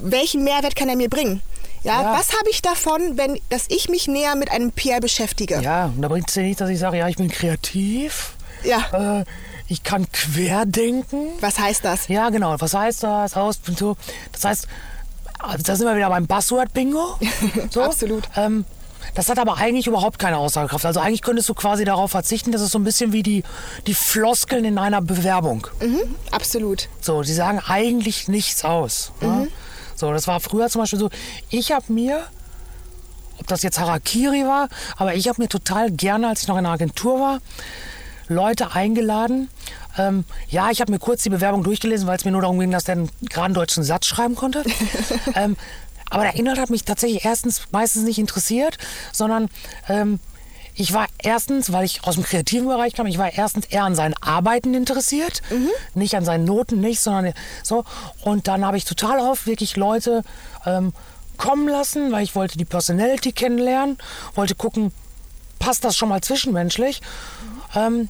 welchen Mehrwert kann er mir bringen? Ja, Ja. was habe ich davon, wenn, dass ich mich näher mit einem Pierre beschäftige? Ja, und da bringt es ja nicht, dass ich sage, ja, ich bin kreativ. Ja. Äh, ich kann querdenken. Was heißt das? Ja, genau. Was heißt das? Aus, so. Das heißt, also da sind wir wieder beim Buzzword-Bingo. [LAUGHS] So. Absolut. Ähm, Das hat aber eigentlich überhaupt keine Aussagekraft. Also eigentlich könntest du quasi darauf verzichten. Das ist so ein bisschen wie die, die Floskeln in einer Bewerbung. Mhm, absolut. So, die sagen eigentlich nichts aus. Mhm. Ja? So, das war früher zum Beispiel so. Ich habe mir, ob das jetzt Harakiri war, aber ich habe mir total gerne, als ich noch in der Agentur war, Leute eingeladen. Ähm, ja, ich habe mir kurz die Bewerbung durchgelesen, weil es mir nur darum ging, dass der einen geraden deutschen Satz schreiben konnte. [LAUGHS] ähm, aber der Inhalt hat mich tatsächlich erstens meistens nicht interessiert, sondern ähm, ich war erstens, weil ich aus dem kreativen Bereich kam, ich war erstens eher an seinen Arbeiten interessiert, mhm. nicht an seinen Noten, nicht, sondern so. Und dann habe ich total oft wirklich Leute ähm, kommen lassen, weil ich wollte die Personality kennenlernen, wollte gucken, passt das schon mal zwischenmenschlich. Mhm. Ähm,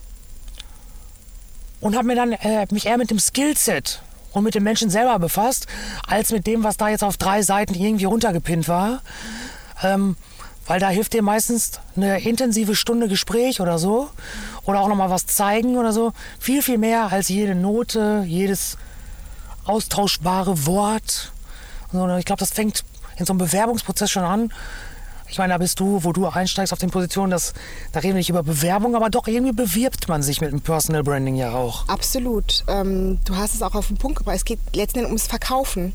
und habe mir dann äh, mich eher mit dem Skillset und mit dem Menschen selber befasst, als mit dem, was da jetzt auf drei Seiten irgendwie runtergepinnt war. Ähm, weil da hilft dir meistens eine intensive Stunde Gespräch oder so. Oder auch nochmal was zeigen oder so. Viel, viel mehr als jede Note, jedes austauschbare Wort. Ich glaube, das fängt in so einem Bewerbungsprozess schon an. Ich meine, da bist du, wo du einsteigst auf den Positionen, das, da reden wir nicht über Bewerbung, aber doch irgendwie bewirbt man sich mit dem Personal Branding ja auch. Absolut. Ähm, du hast es auch auf den Punkt gebracht. Es geht letzten Endes ums Verkaufen.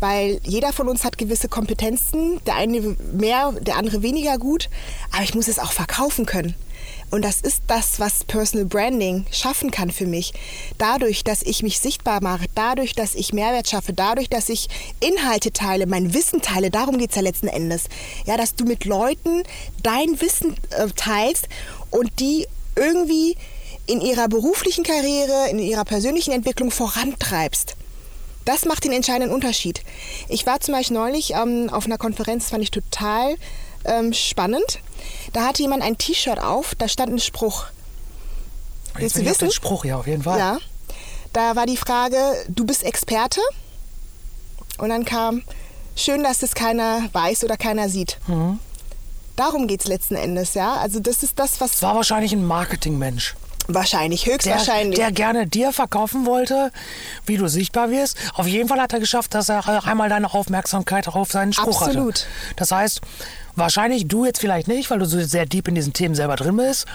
Weil jeder von uns hat gewisse Kompetenzen, der eine mehr, der andere weniger gut, aber ich muss es auch verkaufen können. Und das ist das, was Personal Branding schaffen kann für mich. Dadurch, dass ich mich sichtbar mache, dadurch, dass ich Mehrwert schaffe, dadurch, dass ich Inhalte teile, mein Wissen teile, darum geht es ja letzten Endes. Ja, dass du mit Leuten dein Wissen äh, teilst und die irgendwie in ihrer beruflichen Karriere, in ihrer persönlichen Entwicklung vorantreibst. Das macht den entscheidenden Unterschied. Ich war zum Beispiel neulich ähm, auf einer Konferenz, das fand ich total ähm, spannend. Da hatte jemand ein T-Shirt auf, da stand ein Spruch. Willst du wissen? Den Spruch, ja, auf jeden Fall. Ja. Da war die Frage, du bist Experte? Und dann kam, schön, dass es keiner weiß oder keiner sieht. Mhm. Darum geht es letzten Endes, ja. Also das ist das, was... War wahrscheinlich ein Marketingmensch. Wahrscheinlich, höchstwahrscheinlich. Der, der gerne dir verkaufen wollte, wie du sichtbar wirst. Auf jeden Fall hat er geschafft, dass er einmal deine Aufmerksamkeit auf seinen Spruch Absolut. hatte. Das heißt, Wahrscheinlich du jetzt vielleicht nicht, weil du so sehr deep in diesen Themen selber drin bist.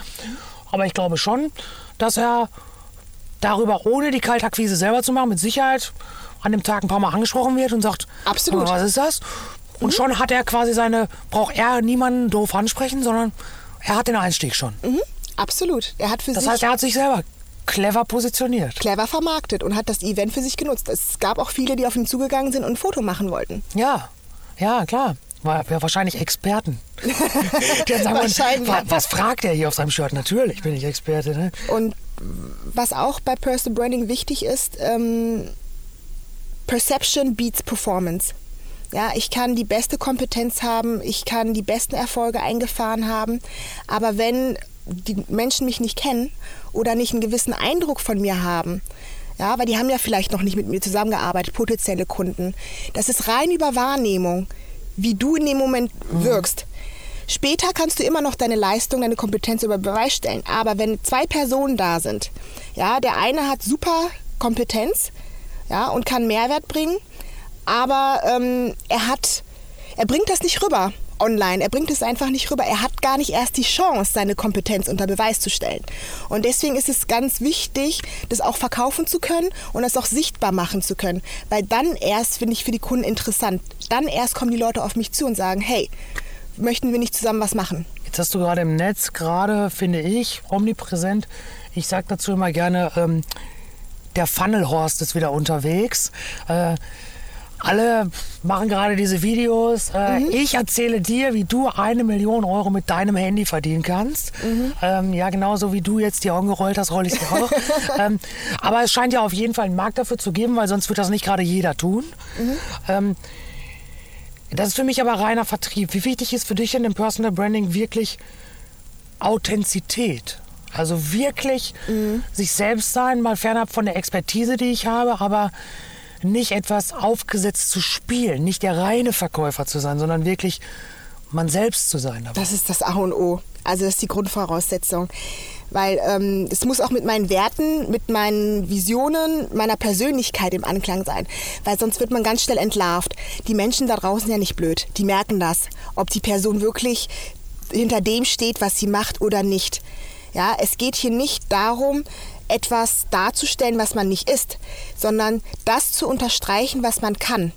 Aber ich glaube schon, dass er darüber, ohne die Kaltakquise selber zu machen, mit Sicherheit an dem Tag ein paar Mal angesprochen wird und sagt, Absolut. was ist das? Und mhm. schon hat er quasi seine, braucht er niemanden doof ansprechen, sondern er hat den Einstieg schon. Mhm. Absolut. Er hat für das sich heißt, er hat sich selber clever positioniert. Clever vermarktet und hat das Event für sich genutzt. Es gab auch viele, die auf ihn zugegangen sind und ein Foto machen wollten. Ja, ja, klar war, ja, wahrscheinlich Experten. [LAUGHS] wahrscheinlich. Was, was fragt er hier auf seinem Shirt? Natürlich bin ich Experte. Ne? Und was auch bei Personal Branding wichtig ist, ähm, Perception beats Performance. Ja, ich kann die beste Kompetenz haben, ich kann die besten Erfolge eingefahren haben, aber wenn die Menschen mich nicht kennen oder nicht einen gewissen Eindruck von mir haben, ja, weil die haben ja vielleicht noch nicht mit mir zusammengearbeitet, potenzielle Kunden. Das ist rein über Wahrnehmung wie du in dem Moment wirkst. Später kannst du immer noch deine Leistung, deine Kompetenz über Beweis stellen. Aber wenn zwei Personen da sind, ja, der eine hat super Kompetenz, ja, und kann Mehrwert bringen, aber ähm, er hat, er bringt das nicht rüber online. Er bringt es einfach nicht rüber. Er hat gar nicht erst die Chance, seine Kompetenz unter Beweis zu stellen. Und deswegen ist es ganz wichtig, das auch verkaufen zu können und das auch sichtbar machen zu können. Weil dann erst finde ich für die Kunden interessant. Dann erst kommen die Leute auf mich zu und sagen, hey, möchten wir nicht zusammen was machen? Jetzt hast du gerade im Netz, gerade finde ich, omnipräsent. Ich sage dazu immer gerne, ähm, der Funnelhorst ist wieder unterwegs. Äh, alle machen gerade diese Videos. Äh, mhm. Ich erzähle dir, wie du eine Million Euro mit deinem Handy verdienen kannst. Mhm. Ähm, ja, genauso wie du jetzt die Augen gerollt hast, rolle ich sie auch. [LAUGHS] ähm, aber es scheint ja auf jeden Fall einen Markt dafür zu geben, weil sonst wird das nicht gerade jeder tun. Mhm. Ähm, das ist für mich aber reiner Vertrieb. Wie wichtig ist für dich in dem Personal Branding wirklich Authentizität? Also wirklich mhm. sich selbst sein, mal fernab von der Expertise, die ich habe, aber nicht etwas aufgesetzt zu spielen, nicht der reine Verkäufer zu sein, sondern wirklich man selbst zu sein. Dabei. Das ist das A und O. Also das ist die Grundvoraussetzung. Weil ähm, es muss auch mit meinen Werten, mit meinen Visionen, meiner Persönlichkeit im Anklang sein. Weil sonst wird man ganz schnell entlarvt. Die Menschen da draußen sind ja nicht blöd. Die merken das, ob die Person wirklich hinter dem steht, was sie macht oder nicht. Ja, es geht hier nicht darum, etwas darzustellen, was man nicht ist, sondern das zu unterstreichen, was man kann.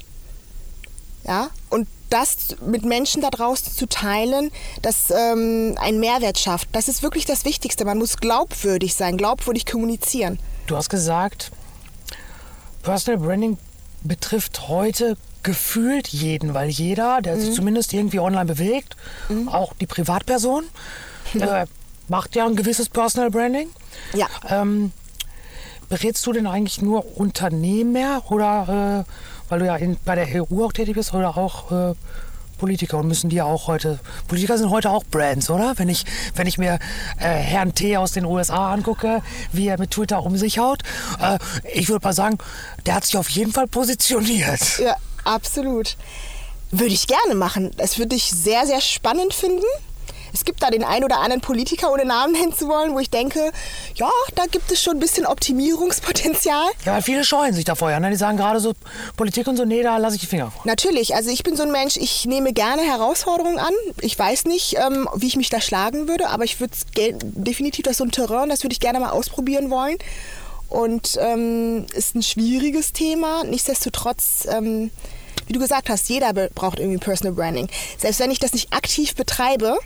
Ja, und das mit Menschen da draußen zu teilen, das ähm, einen Mehrwert schafft. Das ist wirklich das Wichtigste. Man muss glaubwürdig sein, glaubwürdig kommunizieren. Du hast gesagt, Personal Branding betrifft heute gefühlt jeden, weil jeder, der mhm. sich zumindest irgendwie online bewegt, mhm. auch die Privatperson, [LAUGHS] äh, macht ja ein gewisses Personal Branding. Ja. Ähm, berätst du denn eigentlich nur Unternehmer oder äh, weil du ja in, bei der EU auch tätig bist oder auch äh, Politiker und müssen die ja auch heute, Politiker sind heute auch Brands, oder? Wenn ich, wenn ich mir äh, Herrn T. aus den USA angucke, wie er mit Twitter um sich haut, äh, ich würde mal sagen, der hat sich auf jeden Fall positioniert. Ja, absolut. Würde ich gerne machen. Das würde ich sehr, sehr spannend finden es gibt da den einen oder anderen Politiker, ohne Namen nennen zu wollen, wo ich denke, ja, da gibt es schon ein bisschen Optimierungspotenzial. Ja, weil viele scheuen sich davor, ja. Ne? Die sagen gerade so, Politik und so, nee, da lasse ich die Finger vor. Natürlich, also ich bin so ein Mensch, ich nehme gerne Herausforderungen an. Ich weiß nicht, ähm, wie ich mich da schlagen würde, aber ich würde definitiv, das so ein Terrain, das würde ich gerne mal ausprobieren wollen. Und ähm, ist ein schwieriges Thema. Nichtsdestotrotz, ähm, wie du gesagt hast, jeder braucht irgendwie Personal Branding. Selbst wenn ich das nicht aktiv betreibe,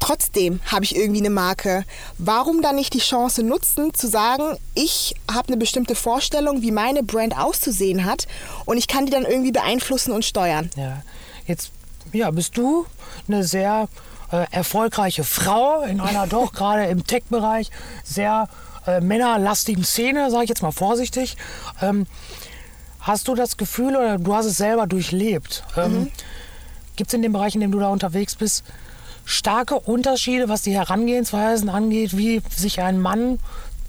trotzdem habe ich irgendwie eine Marke. Warum dann nicht die Chance nutzen, zu sagen, ich habe eine bestimmte Vorstellung, wie meine Brand auszusehen hat und ich kann die dann irgendwie beeinflussen und steuern. Ja, jetzt ja, bist du eine sehr äh, erfolgreiche Frau in einer [LAUGHS] doch gerade im Tech-Bereich sehr äh, männerlastigen Szene, sage ich jetzt mal vorsichtig. Ähm, hast du das Gefühl oder du hast es selber durchlebt? Ähm, mhm. Gibt es in dem Bereich, in dem du da unterwegs bist, starke Unterschiede, was die Herangehensweisen angeht, wie sich ein Mann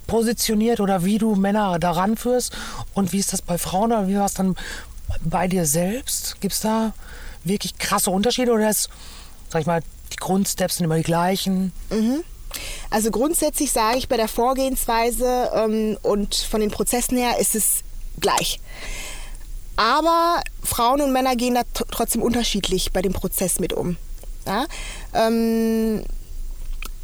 positioniert oder wie du Männer daran führst und wie ist das bei Frauen oder wie war es dann bei dir selbst? Gibt es da wirklich krasse Unterschiede oder ist, sag ich mal, die Grundsteps sind immer die gleichen? Mhm. Also grundsätzlich sage ich bei der Vorgehensweise ähm, und von den Prozessen her ist es gleich. Aber Frauen und Männer gehen da trotzdem unterschiedlich bei dem Prozess mit um. Ja? Ähm,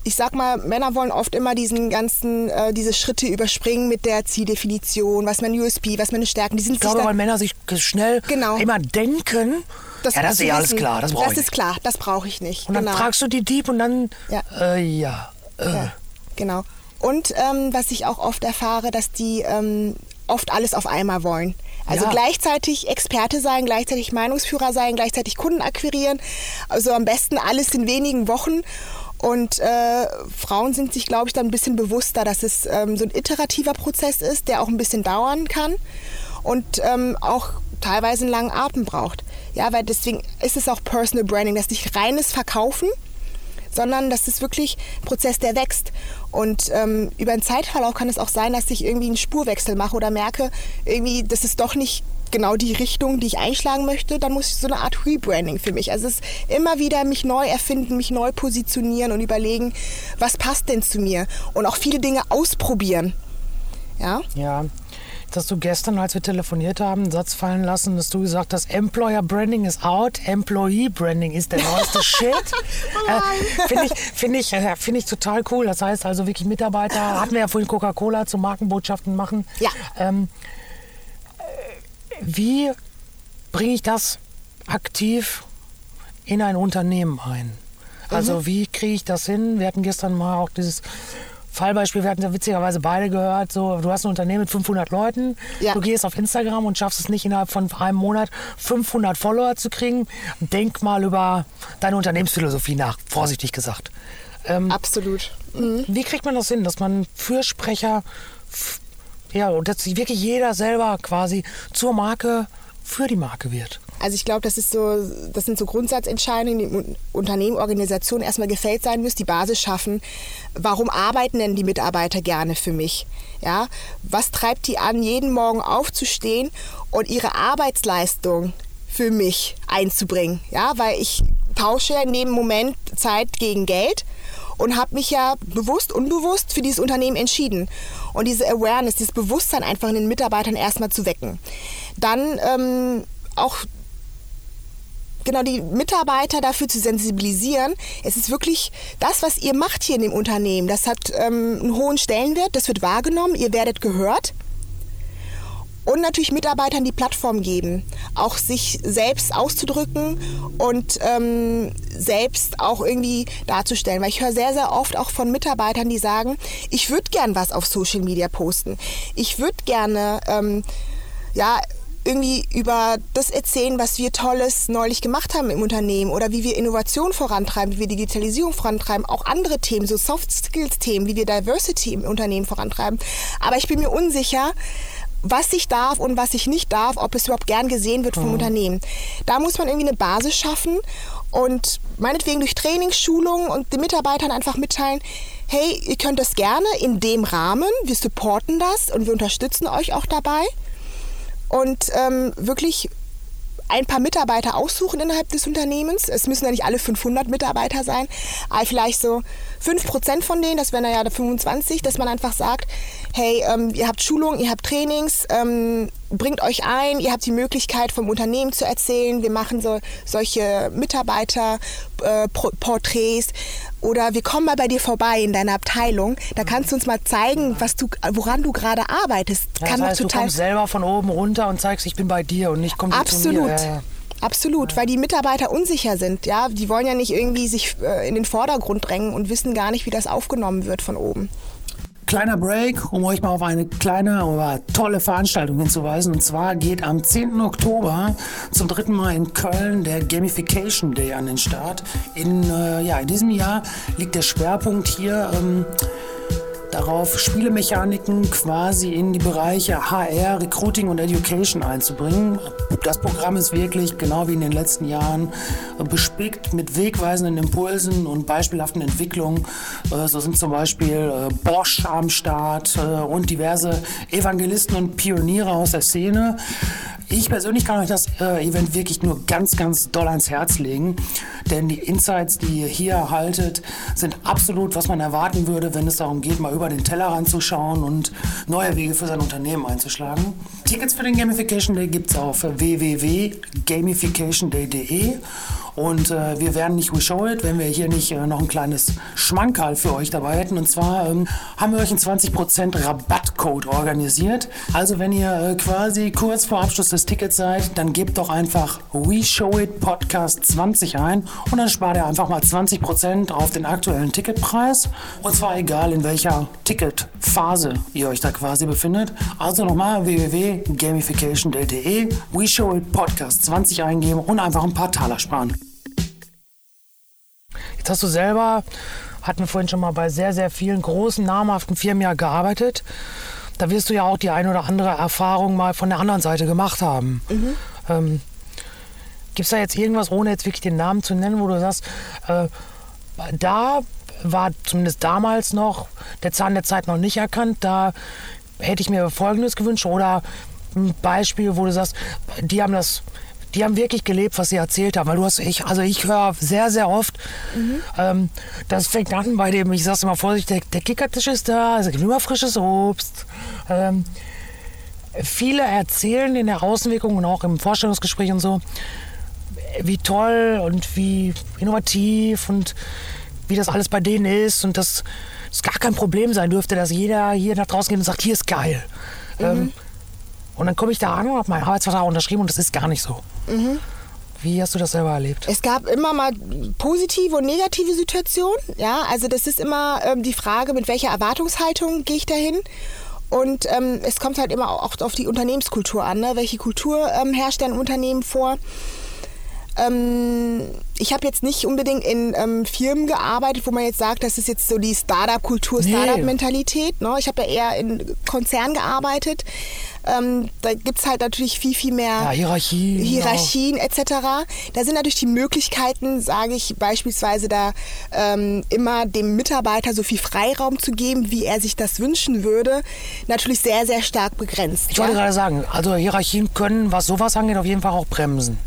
ich sag mal, Männer wollen oft immer diesen ganzen, äh, diese Schritte überspringen mit der Zieldefinition, was man USP, was meine Stärken, die sind Ich glaube, weil Männer sich schnell genau. immer denken, das ja, das ist eh alles klar, das brauche ich. Das ist klar, das brauche ich nicht. Und dann genau. fragst du die Dieb und dann, ja, äh, ja, äh. ja genau. Und ähm, was ich auch oft erfahre, dass die ähm, oft alles auf einmal wollen. Also ja. gleichzeitig Experte sein, gleichzeitig Meinungsführer sein, gleichzeitig Kunden akquirieren. Also am besten alles in wenigen Wochen. Und äh, Frauen sind sich, glaube ich, dann ein bisschen bewusster, dass es ähm, so ein iterativer Prozess ist, der auch ein bisschen dauern kann und ähm, auch teilweise einen langen Atem braucht. Ja, weil deswegen ist es auch Personal Branding, das ist nicht reines Verkaufen, sondern das ist wirklich ein Prozess, der wächst. Und ähm, über einen Zeitverlauf kann es auch sein, dass ich irgendwie einen Spurwechsel mache oder merke, irgendwie, das ist doch nicht genau die Richtung, die ich einschlagen möchte, dann muss ich so eine Art Rebranding für mich. Also es ist immer wieder mich neu erfinden, mich neu positionieren und überlegen, was passt denn zu mir und auch viele Dinge ausprobieren. Ja. Ja dass du gestern, als wir telefoniert haben, einen Satz fallen lassen, dass du gesagt hast, Employer Branding is out, Employee Branding ist der neueste [LAUGHS] Shit. äh, Finde ich, find ich, äh, find ich total cool. Das heißt also wirklich Mitarbeiter, hatten wir ja vorhin Coca-Cola zu Markenbotschaften machen. Ja. Ähm, äh, wie bringe ich das aktiv in ein Unternehmen ein? Also mhm. wie kriege ich das hin? Wir hatten gestern mal auch dieses Fallbeispiel, wir hatten ja witzigerweise beide gehört, so, du hast ein Unternehmen mit 500 Leuten, ja. du gehst auf Instagram und schaffst es nicht innerhalb von einem Monat 500 Follower zu kriegen. Denk mal über deine Unternehmensphilosophie nach, vorsichtig gesagt. Ähm, Absolut. Mhm. Wie kriegt man das hin, dass man Fürsprecher, ja, und dass wirklich jeder selber quasi zur Marke für die Marke wird? Also ich glaube, das so, das sind so Grundsatzentscheidungen, die Unternehmen, Organisationen erstmal gefällt sein müssen, die Basis schaffen. Warum arbeiten denn die Mitarbeiter gerne für mich? Ja, was treibt die an, jeden Morgen aufzustehen und ihre Arbeitsleistung für mich einzubringen? Ja, weil ich tausche in dem Moment Zeit gegen Geld und habe mich ja bewusst, unbewusst für dieses Unternehmen entschieden. Und diese Awareness, dieses Bewusstsein einfach in den Mitarbeitern erstmal zu wecken. Dann ähm, auch genau die Mitarbeiter dafür zu sensibilisieren. Es ist wirklich das, was ihr macht hier in dem Unternehmen. Das hat ähm, einen hohen Stellenwert, das wird wahrgenommen, ihr werdet gehört. Und natürlich Mitarbeitern die Plattform geben, auch sich selbst auszudrücken und ähm, selbst auch irgendwie darzustellen. Weil ich höre sehr, sehr oft auch von Mitarbeitern, die sagen, ich würde gern was auf Social Media posten. Ich würde gerne ähm, ja, irgendwie über das erzählen, was wir Tolles neulich gemacht haben im Unternehmen oder wie wir Innovation vorantreiben, wie wir Digitalisierung vorantreiben, auch andere Themen, so Soft Skills Themen, wie wir Diversity im Unternehmen vorantreiben. Aber ich bin mir unsicher, was ich darf und was ich nicht darf, ob es überhaupt gern gesehen wird vom mhm. Unternehmen. Da muss man irgendwie eine Basis schaffen und meinetwegen durch Trainingsschulungen und den Mitarbeitern einfach mitteilen, hey, ihr könnt das gerne in dem Rahmen, wir supporten das und wir unterstützen euch auch dabei und ähm, wirklich ein paar Mitarbeiter aussuchen innerhalb des Unternehmens. Es müssen ja nicht alle 500 Mitarbeiter sein, aber vielleicht so 5% von denen, das wären ja 25, dass man einfach sagt, hey, ähm, ihr habt Schulungen, ihr habt Trainings, ähm, bringt euch ein, ihr habt die Möglichkeit vom Unternehmen zu erzählen, wir machen so solche Mitarbeiterporträts äh, oder wir kommen mal bei dir vorbei in deiner Abteilung, da kannst du uns mal zeigen, was du, woran du gerade arbeitest. Ja, Kann das heißt, total du kommst selber von oben runter und zeigst, ich bin bei dir und nicht komm Absolut. zu mir. Ja, ja. Absolut, weil die Mitarbeiter unsicher sind. Ja, die wollen ja nicht irgendwie sich äh, in den Vordergrund drängen und wissen gar nicht, wie das aufgenommen wird von oben. Kleiner Break, um euch mal auf eine kleine, aber tolle Veranstaltung hinzuweisen. Und zwar geht am 10. Oktober zum dritten Mal in Köln der Gamification Day an den Start. In, äh, ja, in diesem Jahr liegt der Schwerpunkt hier ähm, darauf, Spielemechaniken quasi in die Bereiche HR, Recruiting und Education einzubringen. Das Programm ist wirklich, genau wie in den letzten Jahren, bespickt mit wegweisenden Impulsen und beispielhaften Entwicklungen. Äh, so sind zum Beispiel äh, Bosch am Start äh, und diverse Evangelisten und Pioniere aus der Szene. Ich persönlich kann euch das Event wirklich nur ganz, ganz doll ans Herz legen, denn die Insights, die ihr hier erhaltet, sind absolut, was man erwarten würde, wenn es darum geht, mal über den Tellerrand zu schauen und neue Wege für sein Unternehmen einzuschlagen. Tickets für den Gamification Day gibt es auf www.gamificationday.de und äh, wir wären nicht We Show It, wenn wir hier nicht äh, noch ein kleines Schmankerl für euch dabei hätten. Und zwar ähm, haben wir euch einen 20% Rabattcode organisiert. Also wenn ihr äh, quasi kurz vor Abschluss des Tickets seid, dann gebt doch einfach We Show It Podcast 20 ein und dann spart ihr einfach mal 20% auf den aktuellen Ticketpreis. Und zwar egal in welcher Ticketphase ihr euch da quasi befindet. Also nochmal www.gamification.de We Show It Podcast 20 eingeben und einfach ein paar Taler sparen. Jetzt hast du selber, hatten wir vorhin schon mal bei sehr, sehr vielen großen, namhaften Firmen ja gearbeitet. Da wirst du ja auch die ein oder andere Erfahrung mal von der anderen Seite gemacht haben. Mhm. Ähm, Gibt es da jetzt irgendwas, ohne jetzt wirklich den Namen zu nennen, wo du sagst, äh, da war zumindest damals noch der Zahn der Zeit noch nicht erkannt, da hätte ich mir Folgendes gewünscht oder ein Beispiel, wo du sagst, die haben das die haben wirklich gelebt, was sie erzählt haben. Weil du hast, ich, also ich höre sehr, sehr oft, mhm. ähm, das fängt an bei dem, ich sag's mal vorsichtig, der, der Kickertisch ist da, es gibt immer frisches Obst. Ähm, viele erzählen in der Außenwirkung und auch im Vorstellungsgespräch und so, wie toll und wie innovativ und wie das alles bei denen ist und dass es gar kein Problem sein dürfte, dass jeder hier nach draußen geht und sagt, hier ist geil. Mhm. Ähm, und dann komme ich da an und habe meinen Arbeitsvertrag unterschrieben und das ist gar nicht so. Mhm. Wie hast du das selber erlebt? Es gab immer mal positive und negative Situationen. Ja, also das ist immer ähm, die Frage, mit welcher Erwartungshaltung gehe ich dahin. Und ähm, es kommt halt immer auch auf die Unternehmenskultur an. Ne? Welche Kultur ähm, herrscht ein Unternehmen vor? Ähm, ich habe jetzt nicht unbedingt in ähm, Firmen gearbeitet, wo man jetzt sagt, das ist jetzt so die Startup-Kultur, Startup-Mentalität. Ne? Ich habe ja eher in Konzernen gearbeitet. Ähm, da gibt es halt natürlich viel, viel mehr ja, Hierarchien, Hierarchien etc. Da sind natürlich die Möglichkeiten, sage ich beispielsweise, da ähm, immer dem Mitarbeiter so viel Freiraum zu geben, wie er sich das wünschen würde, natürlich sehr, sehr stark begrenzt. Ich wollte ja? gerade sagen, also Hierarchien können, was sowas angeht, auf jeden Fall auch bremsen.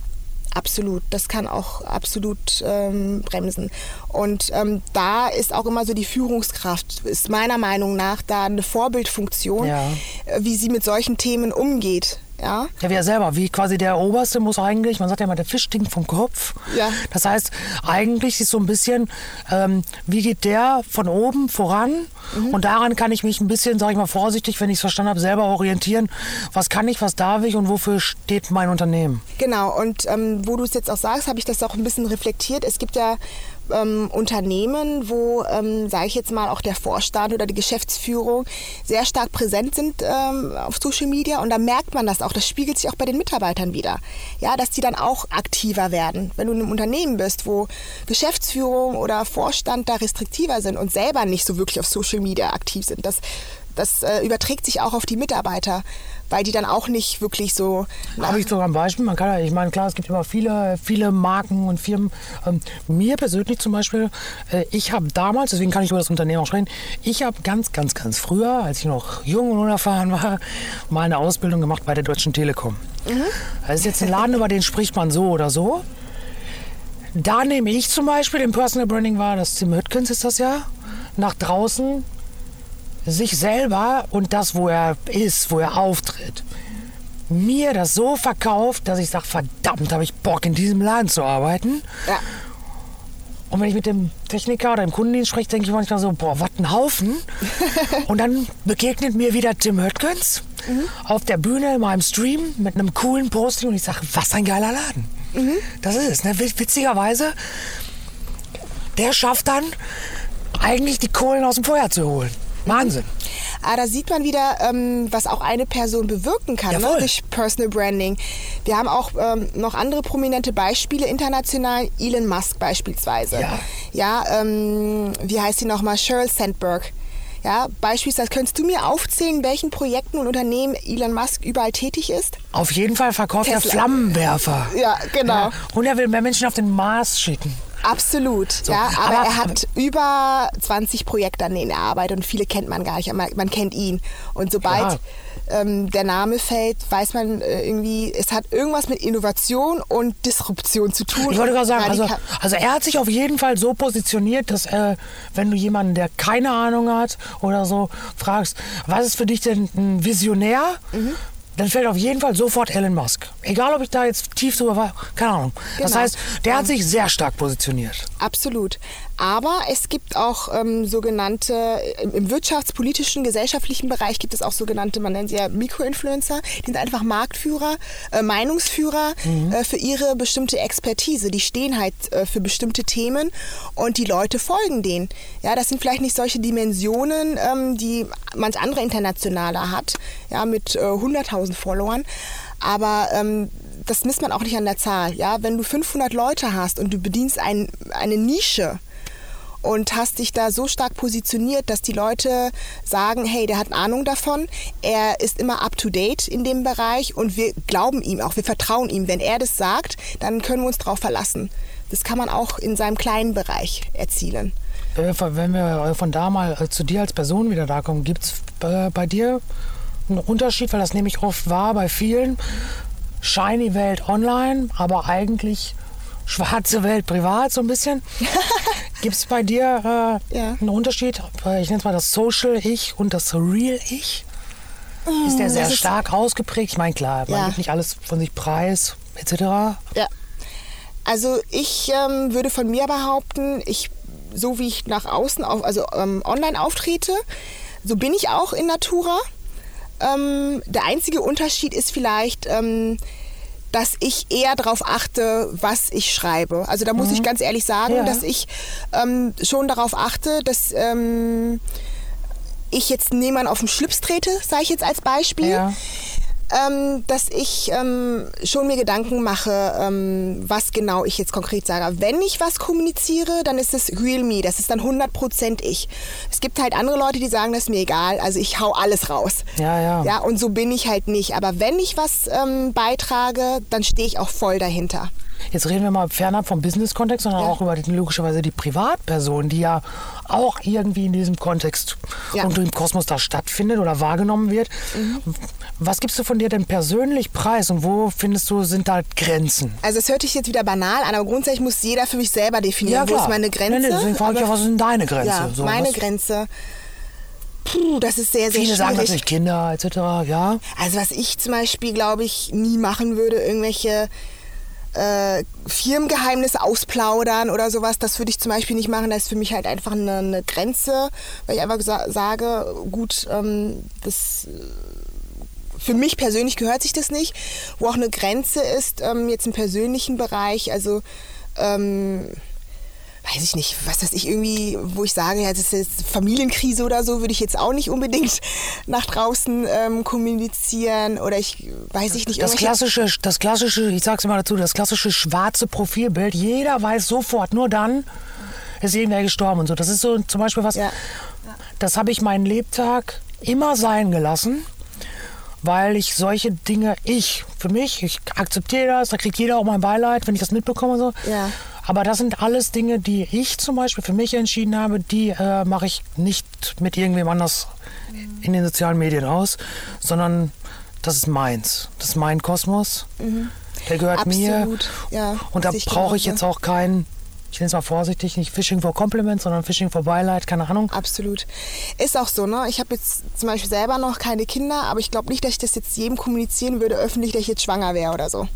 Absolut, das kann auch absolut ähm, bremsen. Und ähm, da ist auch immer so die Führungskraft, ist meiner Meinung nach da eine Vorbildfunktion, Ja. äh, wie sie mit solchen Themen umgeht. Ja, Ja, wer selber, wie quasi der Oberste muss eigentlich, man sagt ja immer, der Fisch stinkt vom Kopf. Ja. Das heißt, eigentlich ist so ein bisschen, ähm, wie geht der von oben voran? Mhm. Und daran kann ich mich ein bisschen, sage ich mal vorsichtig, wenn ich es verstanden habe, selber orientieren. Was kann ich, was darf ich und wofür steht mein Unternehmen? Genau, und ähm, wo du es jetzt auch sagst, habe ich das auch ein bisschen reflektiert. Es gibt ja ähm, Unternehmen, wo, ähm, sage ich jetzt mal, auch der Vorstand oder die Geschäftsführung sehr stark präsent sind ähm, auf Social Media und da merkt man das auch. Das spiegelt sich auch bei den Mitarbeitern wieder. Ja, dass die dann auch aktiver werden. Wenn du in einem Unternehmen bist, wo Geschäftsführung oder Vorstand da restriktiver sind und selber nicht so wirklich auf Social Media aktiv sind, das, das äh, überträgt sich auch auf die Mitarbeiter, weil die dann auch nicht wirklich so Habe ich sogar ein Beispiel. Man kann ich meine, klar, es gibt immer viele, viele Marken und Firmen. Ähm, mir persönlich zum Beispiel, äh, ich habe damals, deswegen kann ich über das Unternehmen auch sprechen, ich habe ganz, ganz, ganz früher, als ich noch jung und unerfahren war, mal eine Ausbildung gemacht bei der Deutschen Telekom. Das ist jetzt ein Laden, über den spricht man so oder so. Da nehme ich zum Beispiel im Personal Branding wahr, das Tim Höttgens ist das ja, nach draußen sich selber und das, wo er ist, wo er auftritt, mir das so verkauft, dass ich sage, verdammt, habe ich Bock, in diesem Laden zu arbeiten. Ja. Und wenn ich mit dem Techniker oder dem Kundendienst spreche, denke ich manchmal so, boah, was ein Haufen. [LAUGHS] und dann begegnet mir wieder Tim Höttgens auf der Bühne in meinem Stream mit einem coolen Posting und ich sage, was ein geiler Laden. Das ist es. Ne? Witz- Witzigerweise, der schafft dann eigentlich die Kohlen aus dem Feuer zu holen. Wahnsinn. Ah, da sieht man wieder, ähm, was auch eine Person bewirken kann ne? Durch Personal Branding. Wir haben auch ähm, noch andere prominente Beispiele international. Elon Musk beispielsweise. Ja. Ja, ähm, wie heißt sie nochmal? Sheryl Sandberg. Ja, beispielsweise könntest du mir aufzählen, in welchen Projekten und Unternehmen Elon Musk überall tätig ist? Auf jeden Fall verkauft er Tesla. Flammenwerfer. Ja, genau. Ja. Und er will mehr Menschen auf den Mars schicken. Absolut, ja, aber, aber- er hat über 20 Projekte, an denen er arbeitet und viele kennt man gar nicht, aber man kennt ihn. Und sobald ähm, der Name fällt, weiß man äh, irgendwie, es hat irgendwas mit Innovation und Disruption zu tun. Ich wollte gerade sagen, also, also er hat sich auf jeden Fall so positioniert, dass äh, wenn du jemanden, der keine Ahnung hat oder so, fragst, was ist für dich denn ein Visionär? Mhm. Dann fällt auf jeden Fall sofort Elon Musk. Egal, ob ich da jetzt tief drüber war, keine Ahnung. Das Genau. heißt, der hat sich sehr stark positioniert. Absolut. Aber es gibt auch ähm, sogenannte, im, wirtschaftspolitischen, gesellschaftlichen Bereich gibt es auch sogenannte, man nennt sie ja Mikroinfluencer, die sind einfach Marktführer, äh, Meinungsführer äh, für ihre bestimmte Expertise. Die stehen halt äh, für bestimmte Themen und die Leute folgen denen. Ja, das sind vielleicht nicht solche Dimensionen, ähm, die manch andere internationaler hat, ja, mit äh, 100.000 Followern. Aber ähm, das misst man auch nicht an der Zahl. Ja? Wenn du 500 Leute hast und du bedienst ein, eine Nische und hast dich da so stark positioniert, dass die Leute sagen, hey, der hat Ahnung davon, er ist immer up-to-date in dem Bereich und wir glauben ihm auch, wir vertrauen ihm. Wenn er das sagt, dann können wir uns darauf verlassen. Das kann man auch in seinem kleinen Bereich erzielen. Wenn wir- Wenn wir von da mal äh, zu dir als Person wieder da kommen, gibt es äh, bei dir einen Unterschied? Weil das nehme ich oft wahr bei vielen. Shiny Welt online, aber eigentlich schwarze Welt privat so ein bisschen. [LAUGHS] Gibt es bei dir äh, Ja. einen Unterschied? Ich nenne es mal das Social-Ich und das Real-Ich. Ist der sehr das ist- stark ausgeprägt? Ich meine, klar, man Ja. gibt nicht alles von sich preis, etc. Ja. Also ich ähm, würde von mir behaupten, ich so wie ich nach außen, auf, also ähm, online auftrete, so bin ich auch in Natura. Ähm, der einzige Unterschied ist vielleicht, ähm, dass ich eher darauf achte, was ich schreibe. Also da muss ich ganz ehrlich sagen, Ja. dass ich ähm, schon darauf achte, dass ähm, ich jetzt niemand auf den Schlips trete, sage ich jetzt als Beispiel Ja. Ähm, dass ich ähm, schon mir Gedanken mache, ähm, was genau ich jetzt konkret sage. Wenn ich was kommuniziere, dann ist es real me, das ist dann 100% ich. Es gibt halt andere Leute, die sagen, das ist mir egal, also ich hau alles raus. Ja, ja. Ja, und so bin ich halt nicht. Aber wenn ich was ähm, beitrage, dann stehe ich auch voll dahinter. Jetzt reden wir mal fernab vom Business-Kontext, sondern Ja. auch über logischerweise die Privatperson, die ja auch irgendwie in diesem Kontext Ja. und im Kosmos da stattfindet oder wahrgenommen wird. Mhm. Was gibst du von dir denn persönlich preis und wo findest du, sind da Grenzen? Also es hört sich jetzt wieder banal an, aber grundsätzlich muss jeder für mich selber definieren, wo ist meine Grenze. Nee, nee, deswegen frage ich ja, was denn deine Grenze? Ja, So, meine was, Grenze. Puh, das ist sehr, sehr Viele sagen schwierig. natürlich Kinder etc., ja. Also was ich zum Beispiel, glaube ich, nie machen würde, irgendwelche äh, Firmengeheimnisse ausplaudern oder sowas, das würde ich zum Beispiel nicht machen. Das ist für mich halt einfach eine, eine Grenze, weil ich einfach sa sage, gut, ähm, das äh, für mich persönlich gehört sich das nicht. Wo auch eine Grenze ist, ähm, jetzt im persönlichen Bereich, also ähm, weiß ich nicht, was weiß ich irgendwie, wo ich sage, ja, das ist Familienkrise oder so, würde ich jetzt auch nicht unbedingt [LAUGHS] nach draußen ähm, kommunizieren oder ich weiß ich nicht. Das klassische, das klassische, ich sag's immer dazu, das klassische schwarze Profilbild, jeder weiß sofort, nur dann ist irgendwer gestorben und so. Das ist so zum Beispiel was, Ja. das habe ich meinen Lebtag immer sein gelassen, weil ich solche Dinge, ich, für mich, ich akzeptiere das, da kriegt jeder auch mein Beileid, wenn ich das mitbekomme und so. Ja. Aber das sind alles Dinge, die ich zum Beispiel für mich entschieden habe, die äh, mache ich nicht mit irgendwem anders in den sozialen Medien aus, sondern das ist meins. Das ist mein Kosmos. Der gehört mir. Mhm. Absolut, ja, Und da brauche ich jetzt auch kein, ich nenne es mal vorsichtig, nicht Fishing for Compliments, sondern Fishing for Beileid, keine Ahnung. Absolut. Ist auch so, ne? Ich habe jetzt zum Beispiel selber noch keine Kinder, aber ich glaube nicht, dass ich das jetzt jedem kommunizieren würde, öffentlich, dass ich jetzt schwanger wäre oder so.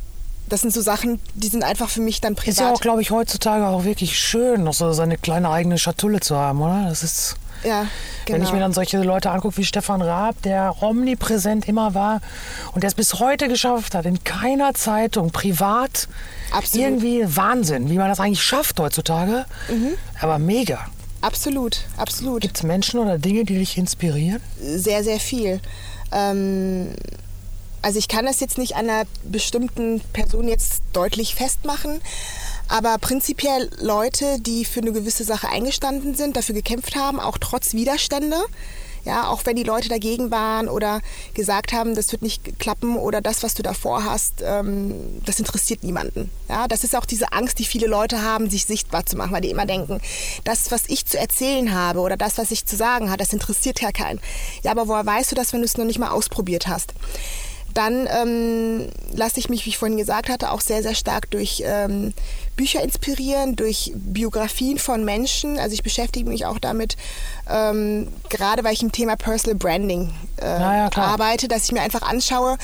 Das sind so Sachen, die sind einfach für mich dann privat. Ist ja auch, glaube ich, heutzutage auch wirklich schön, noch so seine kleine eigene Schatulle zu haben, oder? Das ist. ja, genau. Wenn ich mir dann solche Leute angucke wie Stefan Raab, der omnipräsent immer war und der es bis heute geschafft hat, in keiner Zeitung privat Absolut. irgendwie Wahnsinn, wie man das eigentlich schafft heutzutage. Mhm. Aber mega. absolut, absolut. Gibt es Menschen oder Dinge, die dich inspirieren? sehr, sehr viel. Ähm, also ich kann das jetzt nicht einer bestimmten Person jetzt deutlich festmachen, aber prinzipiell Leute, die für eine gewisse Sache eingestanden sind, dafür gekämpft haben, auch trotz Widerstände. Ja, auch wenn die Leute dagegen waren oder gesagt haben, das wird nicht klappen oder das, was du davor hast, ähm, das interessiert niemanden. Ja, das ist auch diese Angst, die viele Leute haben, sich sichtbar zu machen, weil die immer denken, das, was ich zu erzählen habe oder das, was ich zu sagen habe, das interessiert ja keinen. Ja, aber woher weißt du das, wenn du es noch nicht mal ausprobiert hast? Dann ähm, lasse ich mich, wie ich vorhin gesagt hatte, auch sehr, sehr stark durch ähm, Bücher inspirieren, durch Biografien von Menschen. Also ich beschäftige mich auch damit, ähm, gerade weil ich im Thema Personal Branding äh, Ja, arbeite, dass ich mir einfach anschaue,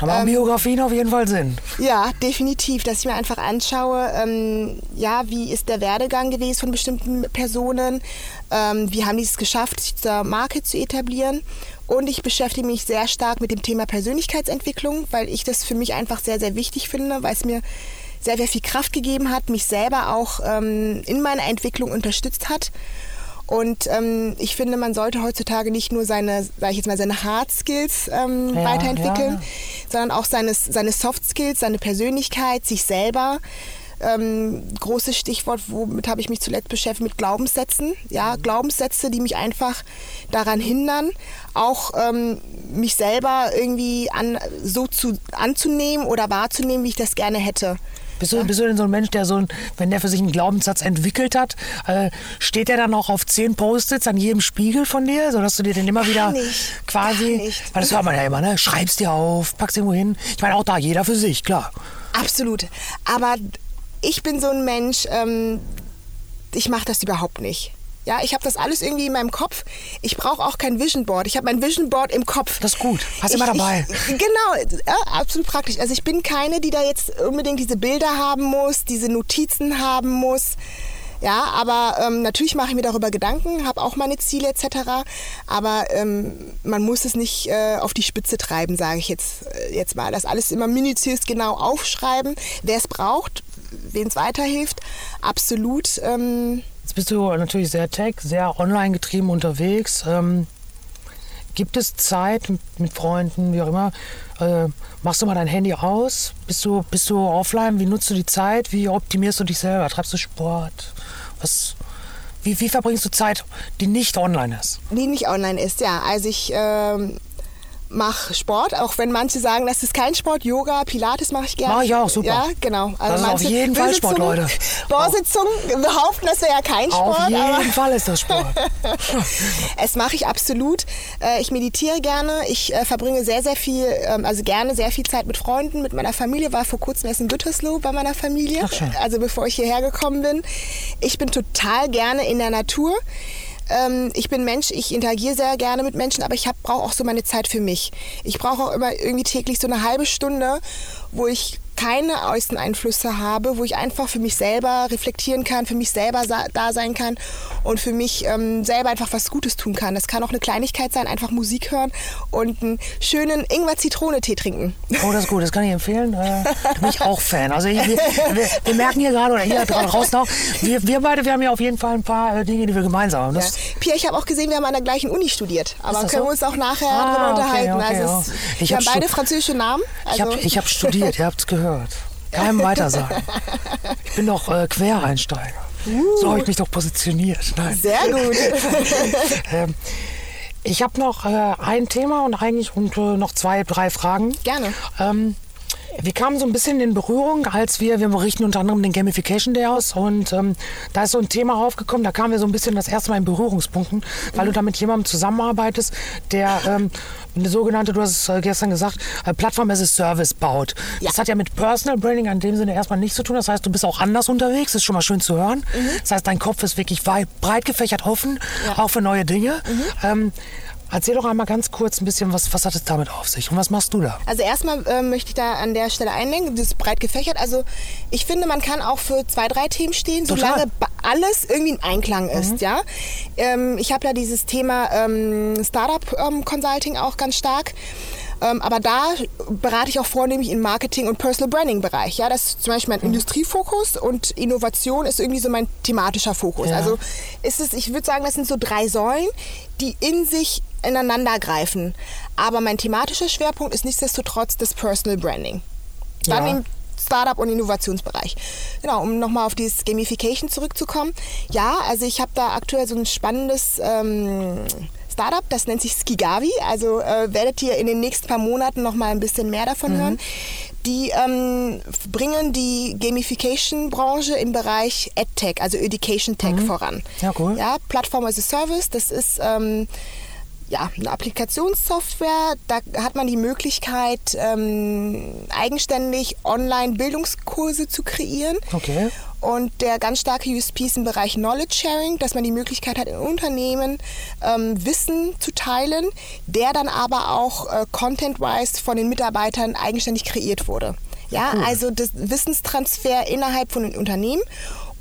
Da machen ähm, Biografien auf jeden Fall Sinn. ja, definitiv, dass ich mir einfach anschaue, ähm, ja, wie ist der Werdegang gewesen von bestimmten Personen, ähm, wie haben die es geschafft, sich zur Marke zu etablieren. Und ich beschäftige mich sehr stark mit dem Thema Persönlichkeitsentwicklung, weil ich das für mich einfach sehr, sehr wichtig finde, weil es mir sehr, sehr viel Kraft gegeben hat, mich selber auch ähm, in meiner Entwicklung unterstützt hat. Und ähm, ich finde, man sollte heutzutage nicht nur seine, sage ich jetzt mal, seine Hard Skills ähm, Ja, weiterentwickeln, ja. sondern auch seine, seine Soft Skills, seine Persönlichkeit, sich selber. Ähm, großes Stichwort, womit habe ich mich zuletzt beschäftigt, mit Glaubenssätzen. Ja, Glaubenssätze, die mich einfach daran hindern, auch ähm, mich selber irgendwie an, so zu, anzunehmen oder wahrzunehmen, wie ich das gerne hätte. Bist du, bist du denn so ein Mensch, der so ein, wenn der für sich einen Glaubenssatz entwickelt hat, äh, steht der dann auch auf zehn Post-its an jedem Spiegel von dir, sodass du dir den immer wieder nicht, quasi, weil das hört man ja immer, ne? Schreibst dir auf, packst irgendwo hin. Ich meine, auch da jeder für sich, klar. Absolut. Aber ich bin so ein Mensch, ähm, ich mache das überhaupt nicht. Ja, ich habe das alles irgendwie in meinem Kopf. Ich brauche auch kein Vision Board. Ich habe mein Vision Board im Kopf. Das ist gut. Hast ich, immer dabei. Ich, [LAUGHS] genau, ja, absolut praktisch. Also ich bin keine, die da jetzt unbedingt diese Bilder haben muss, diese Notizen haben muss. Ja, aber ähm, natürlich mache ich mir darüber Gedanken, habe auch meine Ziele etc. Aber ähm, man muss es nicht äh, auf die Spitze treiben, sage ich jetzt, äh, jetzt mal. Das alles immer minutiös genau aufschreiben. Wer es braucht, wen es weiterhilft, absolut. Ähm, Jetzt bist du natürlich sehr tech, sehr online getrieben unterwegs. Ähm, gibt es Zeit mit, mit Freunden, wie auch immer? Äh, machst du mal dein Handy aus? Bist du, bist du offline? Wie nutzt du die Zeit? Wie optimierst du dich selber? Treibst du Sport? Was, wie, wie verbringst du Zeit, die nicht online ist? die nicht online ist, ja. Also ich ähm, mache Sport, auch wenn manche sagen, das ist kein Sport. Yoga, Pilates mache ich gerne. Mach ich auch, super. Ja, genau. Also das ist auf jeden Fall Sport, Leute. Böse Zungen behaupten, das wäre ja kein Sport. Auf jeden Fall ist das Sport. [LAUGHS] es mache ich absolut. Äh, ich meditiere gerne. Ich äh, verbringe sehr, sehr viel, ähm, also gerne sehr viel Zeit mit Freunden, mit meiner Familie. War vor kurzem erst in Gütersloh bei meiner Familie. Ach, schön. Also bevor ich hierher gekommen bin. Ich bin total gerne in der Natur. Ähm, ich bin Mensch, ich interagiere sehr gerne mit Menschen, aber ich brauche auch so meine Zeit für mich. Ich brauche auch immer irgendwie täglich so eine halbe Stunde, wo ich keine äußeren Einflüsse habe, wo ich einfach für mich selber reflektieren kann, für mich selber da sein kann und für mich ähm, selber einfach was Gutes tun kann. Das kann auch eine Kleinigkeit sein, einfach Musik hören und einen schönen Ingwer-Zitrone-Tee trinken. Oh, das ist gut, das kann ich empfehlen. Äh, bin ich auch Fan. Also ich, wir, wir, wir, merken hier gerade, oder hier draußen auch, wir, wir beide, wir haben ja auf jeden Fall ein paar äh, Dinge, die wir gemeinsam haben. Ja. Pia, ich habe auch gesehen, wir haben an der gleichen Uni studiert, aber können so? wir uns auch nachher ah, darüber unterhalten. Okay, okay, also es, ich wir haben beide französische Namen. Also. Ich habe hab studiert, ihr habt es gehört gehört. Keinem weiter sagen. Ich bin doch äh, Quereinsteiger. Uh. So habe ich mich doch positioniert. Nein. Sehr gut. [LAUGHS] ähm, ich habe noch äh, ein Thema und eigentlich und, äh, noch zwei, drei Fragen. Gerne. Ähm, wir kamen so ein bisschen in Berührung, als wir, wir berichten unter anderem den Gamification Day aus und ähm, da ist so ein Thema aufgekommen, da kamen wir so ein bisschen das erste Mal in Berührungspunkten, weil mhm. du da mit jemandem zusammenarbeitest, der ähm, eine sogenannte, du hast es äh, gestern gesagt, äh, Plattform as a Service baut. Ja. Das hat ja mit Personal Branding in dem Sinne erstmal nichts zu tun. Das heißt, du bist auch anders unterwegs, das ist schon mal schön zu hören. Mhm. Das heißt, dein Kopf ist wirklich weit, breit gefächert offen, ja. auch für neue Dinge. Mhm. Ähm, Erzähl doch einmal ganz kurz ein bisschen, was, was hat es damit auf sich und was machst du da? Also erstmal äh, möchte ich da an der Stelle einlenken, das ist breit gefächert. Also ich finde, man kann auch für zwei, drei Themen stehen, Total. solange alles irgendwie in Einklang ist. Mhm. Ja? Ähm, ich habe ja dieses Thema ähm, Startup ähm, Consulting auch ganz stark. Ähm, aber da berate ich auch vornehmlich im Marketing- und Personal Branding-Bereich. Ja, das ist zum Beispiel mein mhm. Industriefokus und Innovation ist irgendwie so mein thematischer Fokus. Ja. Also ist es, ich würde sagen, das sind so drei Säulen, die in sich ineinander greifen. Aber mein thematischer Schwerpunkt ist nichtsdestotrotz das Personal Branding. Dann ja. im Startup- und Innovationsbereich. Genau, um nochmal auf dieses Gamification zurückzukommen. Ja, also ich habe da aktuell so ein spannendes ähm, Startup, das nennt sich Skigavi. Also äh, werdet ihr in den nächsten paar Monaten noch mal ein bisschen mehr davon mhm. hören. Die ähm, bringen die Gamification-Branche im Bereich EdTech, also Education Tech mhm. voran. Ja, cool. Ja, Plattform as a Service, das ist ähm, ja, eine Applikationssoftware. Da hat man die Möglichkeit, ähm, eigenständig Online-Bildungskurse zu kreieren. Okay. Und der ganz starke USP ist im Bereich Knowledge Sharing, dass man die Möglichkeit hat, in Unternehmen ähm, Wissen zu teilen, der dann aber auch äh, content-wise von den Mitarbeitern eigenständig kreiert wurde. Ja, cool. also das Wissenstransfer innerhalb von den Unternehmen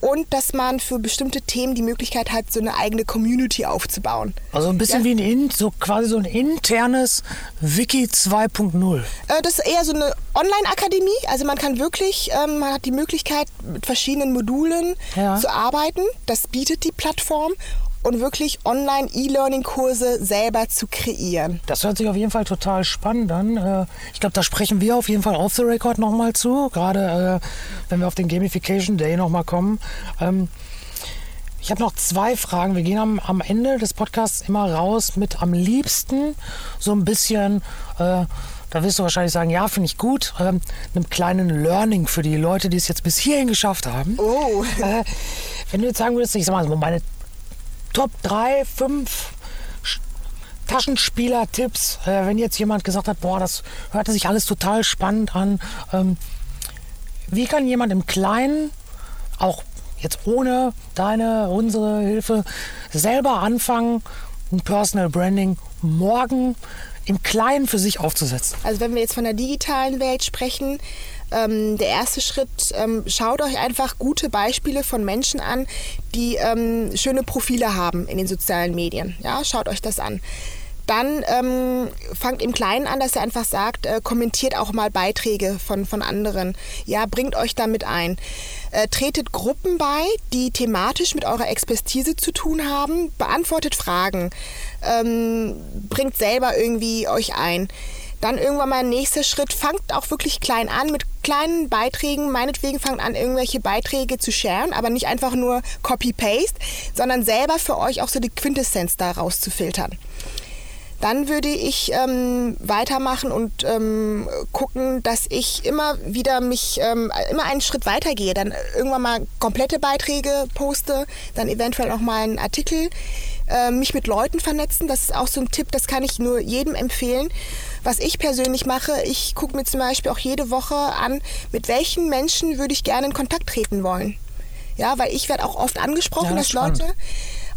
und dass man für bestimmte Themen die Möglichkeit hat, so eine eigene Community aufzubauen. Also ein bisschen ja. wie ein, so quasi so ein internes Wiki 2.0. Äh, das ist eher so eine Online-Akademie. Also man kann wirklich, ähm, man hat die Möglichkeit, mit verschiedenen Modulen ja. zu arbeiten. Das bietet die Plattform und wirklich Online-E-Learning-Kurse selber zu kreieren. Das hört sich auf jeden Fall total spannend an. Äh, ich glaube, da sprechen wir auf jeden Fall off the record nochmal zu, gerade äh, wenn wir auf den Gamification Day nochmal kommen. Ähm, ich habe noch zwei Fragen. Wir gehen am, am, Ende des Podcasts immer raus mit am liebsten so ein bisschen, äh, da wirst du wahrscheinlich sagen, ja, finde ich gut, äh, einem kleinen Learning für die Leute, die es jetzt bis hierhin geschafft haben. Oh. Äh, wenn du jetzt sagen würdest, ich sag mal, meine Top 3, 5 Taschenspieler-Tipps, äh, wenn jetzt jemand gesagt hat, boah, das hörte sich alles total spannend an. Ähm, wie kann jemand im Kleinen, auch jetzt ohne deine, unsere Hilfe, selber anfangen, ein Personal Branding morgen im Kleinen für sich aufzusetzen? Also wenn wir jetzt von der digitalen Welt sprechen, ähm, der erste Schritt, ähm, schaut euch einfach gute Beispiele von Menschen an, die ähm, schöne Profile haben in den sozialen Medien. Ja, schaut euch das an. Dann ähm, fangt im Kleinen an, dass ihr einfach sagt, äh, kommentiert auch mal Beiträge von, von anderen. Ja, bringt euch damit ein. Äh, tretet Gruppen bei, die thematisch mit eurer Expertise zu tun haben. Beantwortet Fragen. Ähm, bringt selber irgendwie euch ein. Dann irgendwann mal nächster Schritt, fangt auch wirklich klein an mit kleinen Beiträgen. Meinetwegen fangt an, irgendwelche Beiträge zu sharen, aber nicht einfach nur Copy-Paste, sondern selber für euch auch so die Quintessenz daraus zu filtern. dann würde ich ähm, weitermachen und ähm, gucken, dass ich immer wieder mich, ähm, immer einen Schritt weitergehe. Dann irgendwann mal komplette Beiträge poste, dann eventuell auch mal einen Artikel, äh, mich mit Leuten vernetzen. Das ist auch so ein Tipp, das kann ich nur jedem empfehlen. Was ich persönlich mache, ich gucke mir zum Beispiel auch jede Woche an, mit welchen Menschen würde ich gerne in Kontakt treten wollen. Ja, weil ich werde auch oft angesprochen, Ja, dass spannend. Leute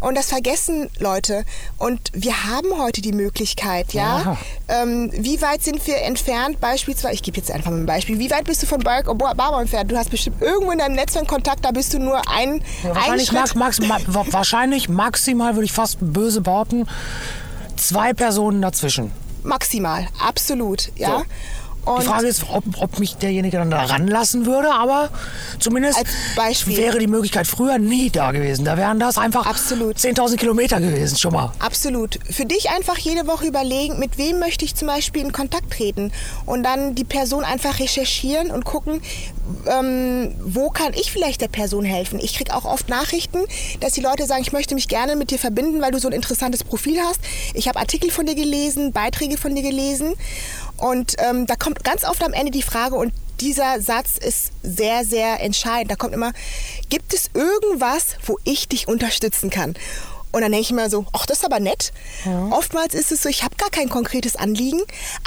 und das vergessen Leute. Und wir haben heute die Möglichkeit, ja. Ähm, wie weit sind wir entfernt? Beispielsweise, ich gebe jetzt einfach mal ein Beispiel. Wie weit bist du von Barack Obama entfernt? Du hast bestimmt irgendwo in deinem Netzwerk Kontakt, da bist du nur ein, Ja, ein wahrscheinlich, max, max, ma, wa- wahrscheinlich maximal, würde ich fast böse behaupten, zwei Personen dazwischen. Maximal, absolut, ja. So. Und Die Frage ist, ob, ob mich derjenige dann da ranlassen würde, aber zumindest wäre die Möglichkeit früher nie da gewesen. Da wären das einfach Absolut. 10.000 Kilometer gewesen schon mal. Absolut. Für dich einfach jede Woche überlegen, mit wem möchte ich zum Beispiel in Kontakt treten und dann die Person einfach recherchieren und gucken, ähm, wo kann ich vielleicht der Person helfen. Ich kriege auch oft Nachrichten, dass die Leute sagen, ich möchte mich gerne mit dir verbinden, weil du so ein interessantes Profil hast. Ich habe Artikel von dir gelesen, Beiträge von dir gelesen und ähm, da kommt ganz oft am Ende die Frage und dieser Satz ist sehr, sehr entscheidend. Da kommt immer, gibt es irgendwas, wo ich dich unterstützen kann? Und dann denke ich mir so, ach, das ist aber nett. Oftmals ist es so, ich habe gar kein konkretes Anliegen,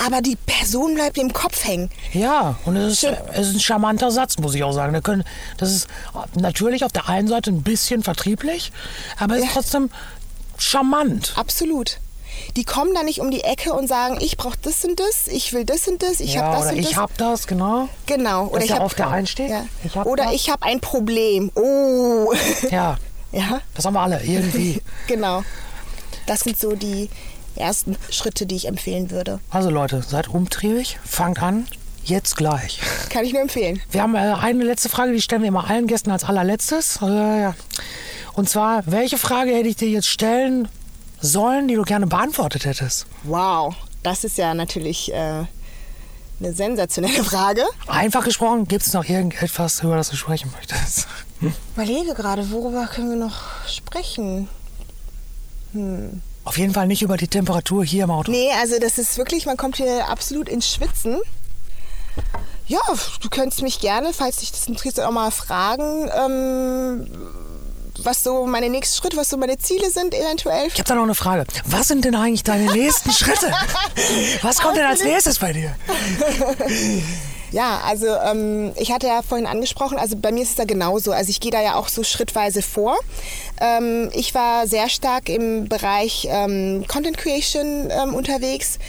aber die Person bleibt im Kopf hängen. Ja, und es ist, es ist ein charmanter Satz, muss ich auch sagen. Da können, das ist natürlich auf der einen Seite ein bisschen vertrieblich, aber es ist Ja. trotzdem charmant. Absolut. Die kommen da nicht um die Ecke und sagen, ich brauche das und das, ich will das und das, ich ja, habe das oder und ich das. hab das, genau. genau. Oder ich ja hab, auf der einen steht. Ja. Ich hab Oder das. ich habe ein Problem. Oh. [LAUGHS] Ja, ja, das haben wir alle irgendwie. [LAUGHS] genau. Das sind so die ersten Schritte, die ich empfehlen würde. Also Leute, seid umtriebig, fangt an, jetzt gleich. Kann ich nur empfehlen. Wir haben äh, eine letzte Frage, die stellen wir immer allen Gästen als allerletztes. Äh. Und zwar, welche Frage hätte ich dir jetzt stellen sollen, die du gerne beantwortet hättest? Wow, das ist ja natürlich äh, eine sensationelle Frage. Einfach gesprochen, gibt es noch irgendetwas, über das du sprechen möchtest? Überlege gerade, worüber können wir noch sprechen? Auf jeden Fall nicht über die Temperatur hier im Auto. Nee, also das ist wirklich, man kommt hier absolut ins Schwitzen. Ja, du könntest mich gerne, falls dich das interessiert, auch mal fragen, ähm, was so meine nächsten Schritte, was so meine Ziele sind eventuell. Ich habe da noch eine Frage. Was sind denn eigentlich deine [LAUGHS] nächsten Schritte? Was kommt denn als nächstes bei dir? [LAUGHS] Ja, also ähm, ich hatte ja vorhin angesprochen, also bei mir ist es da genauso. Also ich gehe da ja auch so schrittweise vor. Ähm, ich war sehr stark im Bereich ähm, Content Creation ähm, unterwegs.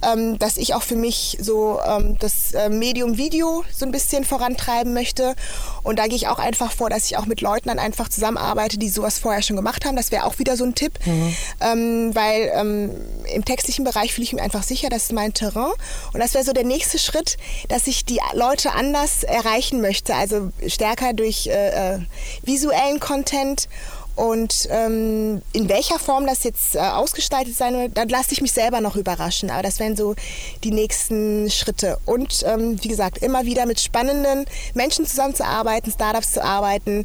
Ähm, dass ich auch für mich so ähm, das äh, Medium Video so ein bisschen vorantreiben möchte. Und da gehe ich auch einfach vor, dass ich auch mit Leuten dann einfach zusammenarbeite, die sowas vorher schon gemacht haben. Das wäre auch wieder so ein Tipp, ähm, weil ähm, im textlichen Bereich fühle ich mich einfach sicher, das ist mein Terrain. Und das wäre so der nächste Schritt, dass ich die Leute anders erreichen möchte. Also stärker durch äh, äh, visuellen Content und ähm, in welcher Form das jetzt äh, ausgestaltet sein wird, da lasse ich mich selber noch überraschen. Aber das wären so die nächsten Schritte. Und ähm, wie gesagt, immer wieder mit spannenden Menschen zusammenzuarbeiten, Startups zu arbeiten,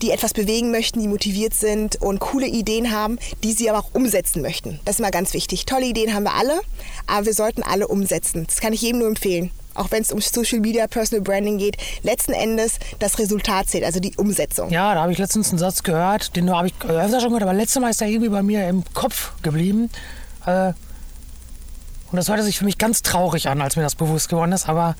die etwas bewegen möchten, die motiviert sind und coole Ideen haben, die sie aber auch umsetzen möchten. Das ist immer ganz wichtig. Tolle Ideen haben wir alle, aber wir sollten alle umsetzen. Das kann ich jedem nur empfehlen auch wenn es um Social Media, Personal Branding geht, letzten Endes das Resultat zählt, also die Umsetzung. Ja, da habe ich letztens einen Satz gehört, den habe ich öfter schon gehört, aber letztes Mal ist er irgendwie bei mir im Kopf geblieben. Äh, und das hörte sich für mich ganz traurig an, als mir das bewusst geworden ist, aber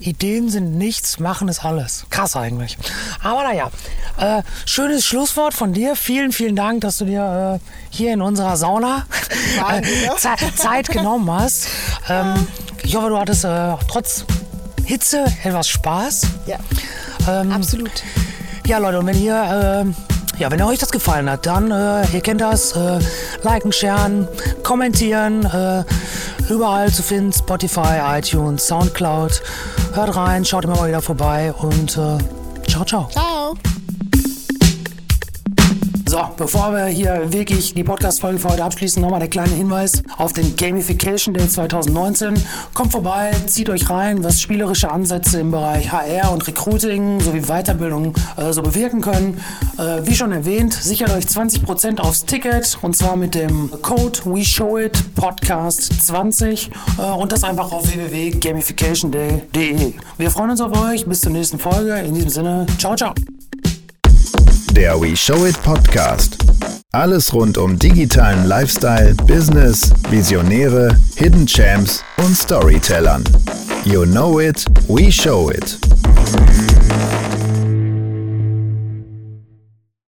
Ideen sind nichts, machen ist alles. Krass eigentlich. Aber naja, äh, schönes Schlusswort von dir. Vielen, vielen Dank, dass du dir äh, hier in unserer Sauna [LAUGHS] äh? Ze Zeit genommen hast. Ähm, ich hoffe, du hattest äh, trotz Hitze etwas Spaß. Ja, Ähm, absolut. ja, Leute, und wenn ihr, äh, ja, wenn euch das gefallen hat, dann, äh, ihr kennt das, äh, liken, sharen, kommentieren, äh, überall zu finden, Spotify, iTunes, Soundcloud. Hört rein, schaut immer mal wieder vorbei und äh, ciao, ciao. Ciao. So, bevor wir hier wirklich die Podcast-Folge für heute abschließen, nochmal der kleine Hinweis auf den Gamification Day 2019. Kommt vorbei, zieht euch rein, was spielerische Ansätze im Bereich HR und Recruiting sowie Weiterbildung äh, so bewirken können. Äh, wie schon erwähnt, sichert euch 20% aufs Ticket und zwar mit dem Code WeShowIt Podcast 20 äh, und das einfach auf www.gamificationday.de. Wir freuen uns auf euch. Bis zur nächsten Folge. In diesem Sinne, ciao, ciao. Der We Show It Podcast. Alles rund um digitalen Lifestyle, Business, Visionäre, Hidden Champs und Storytellern. You know it, we show it.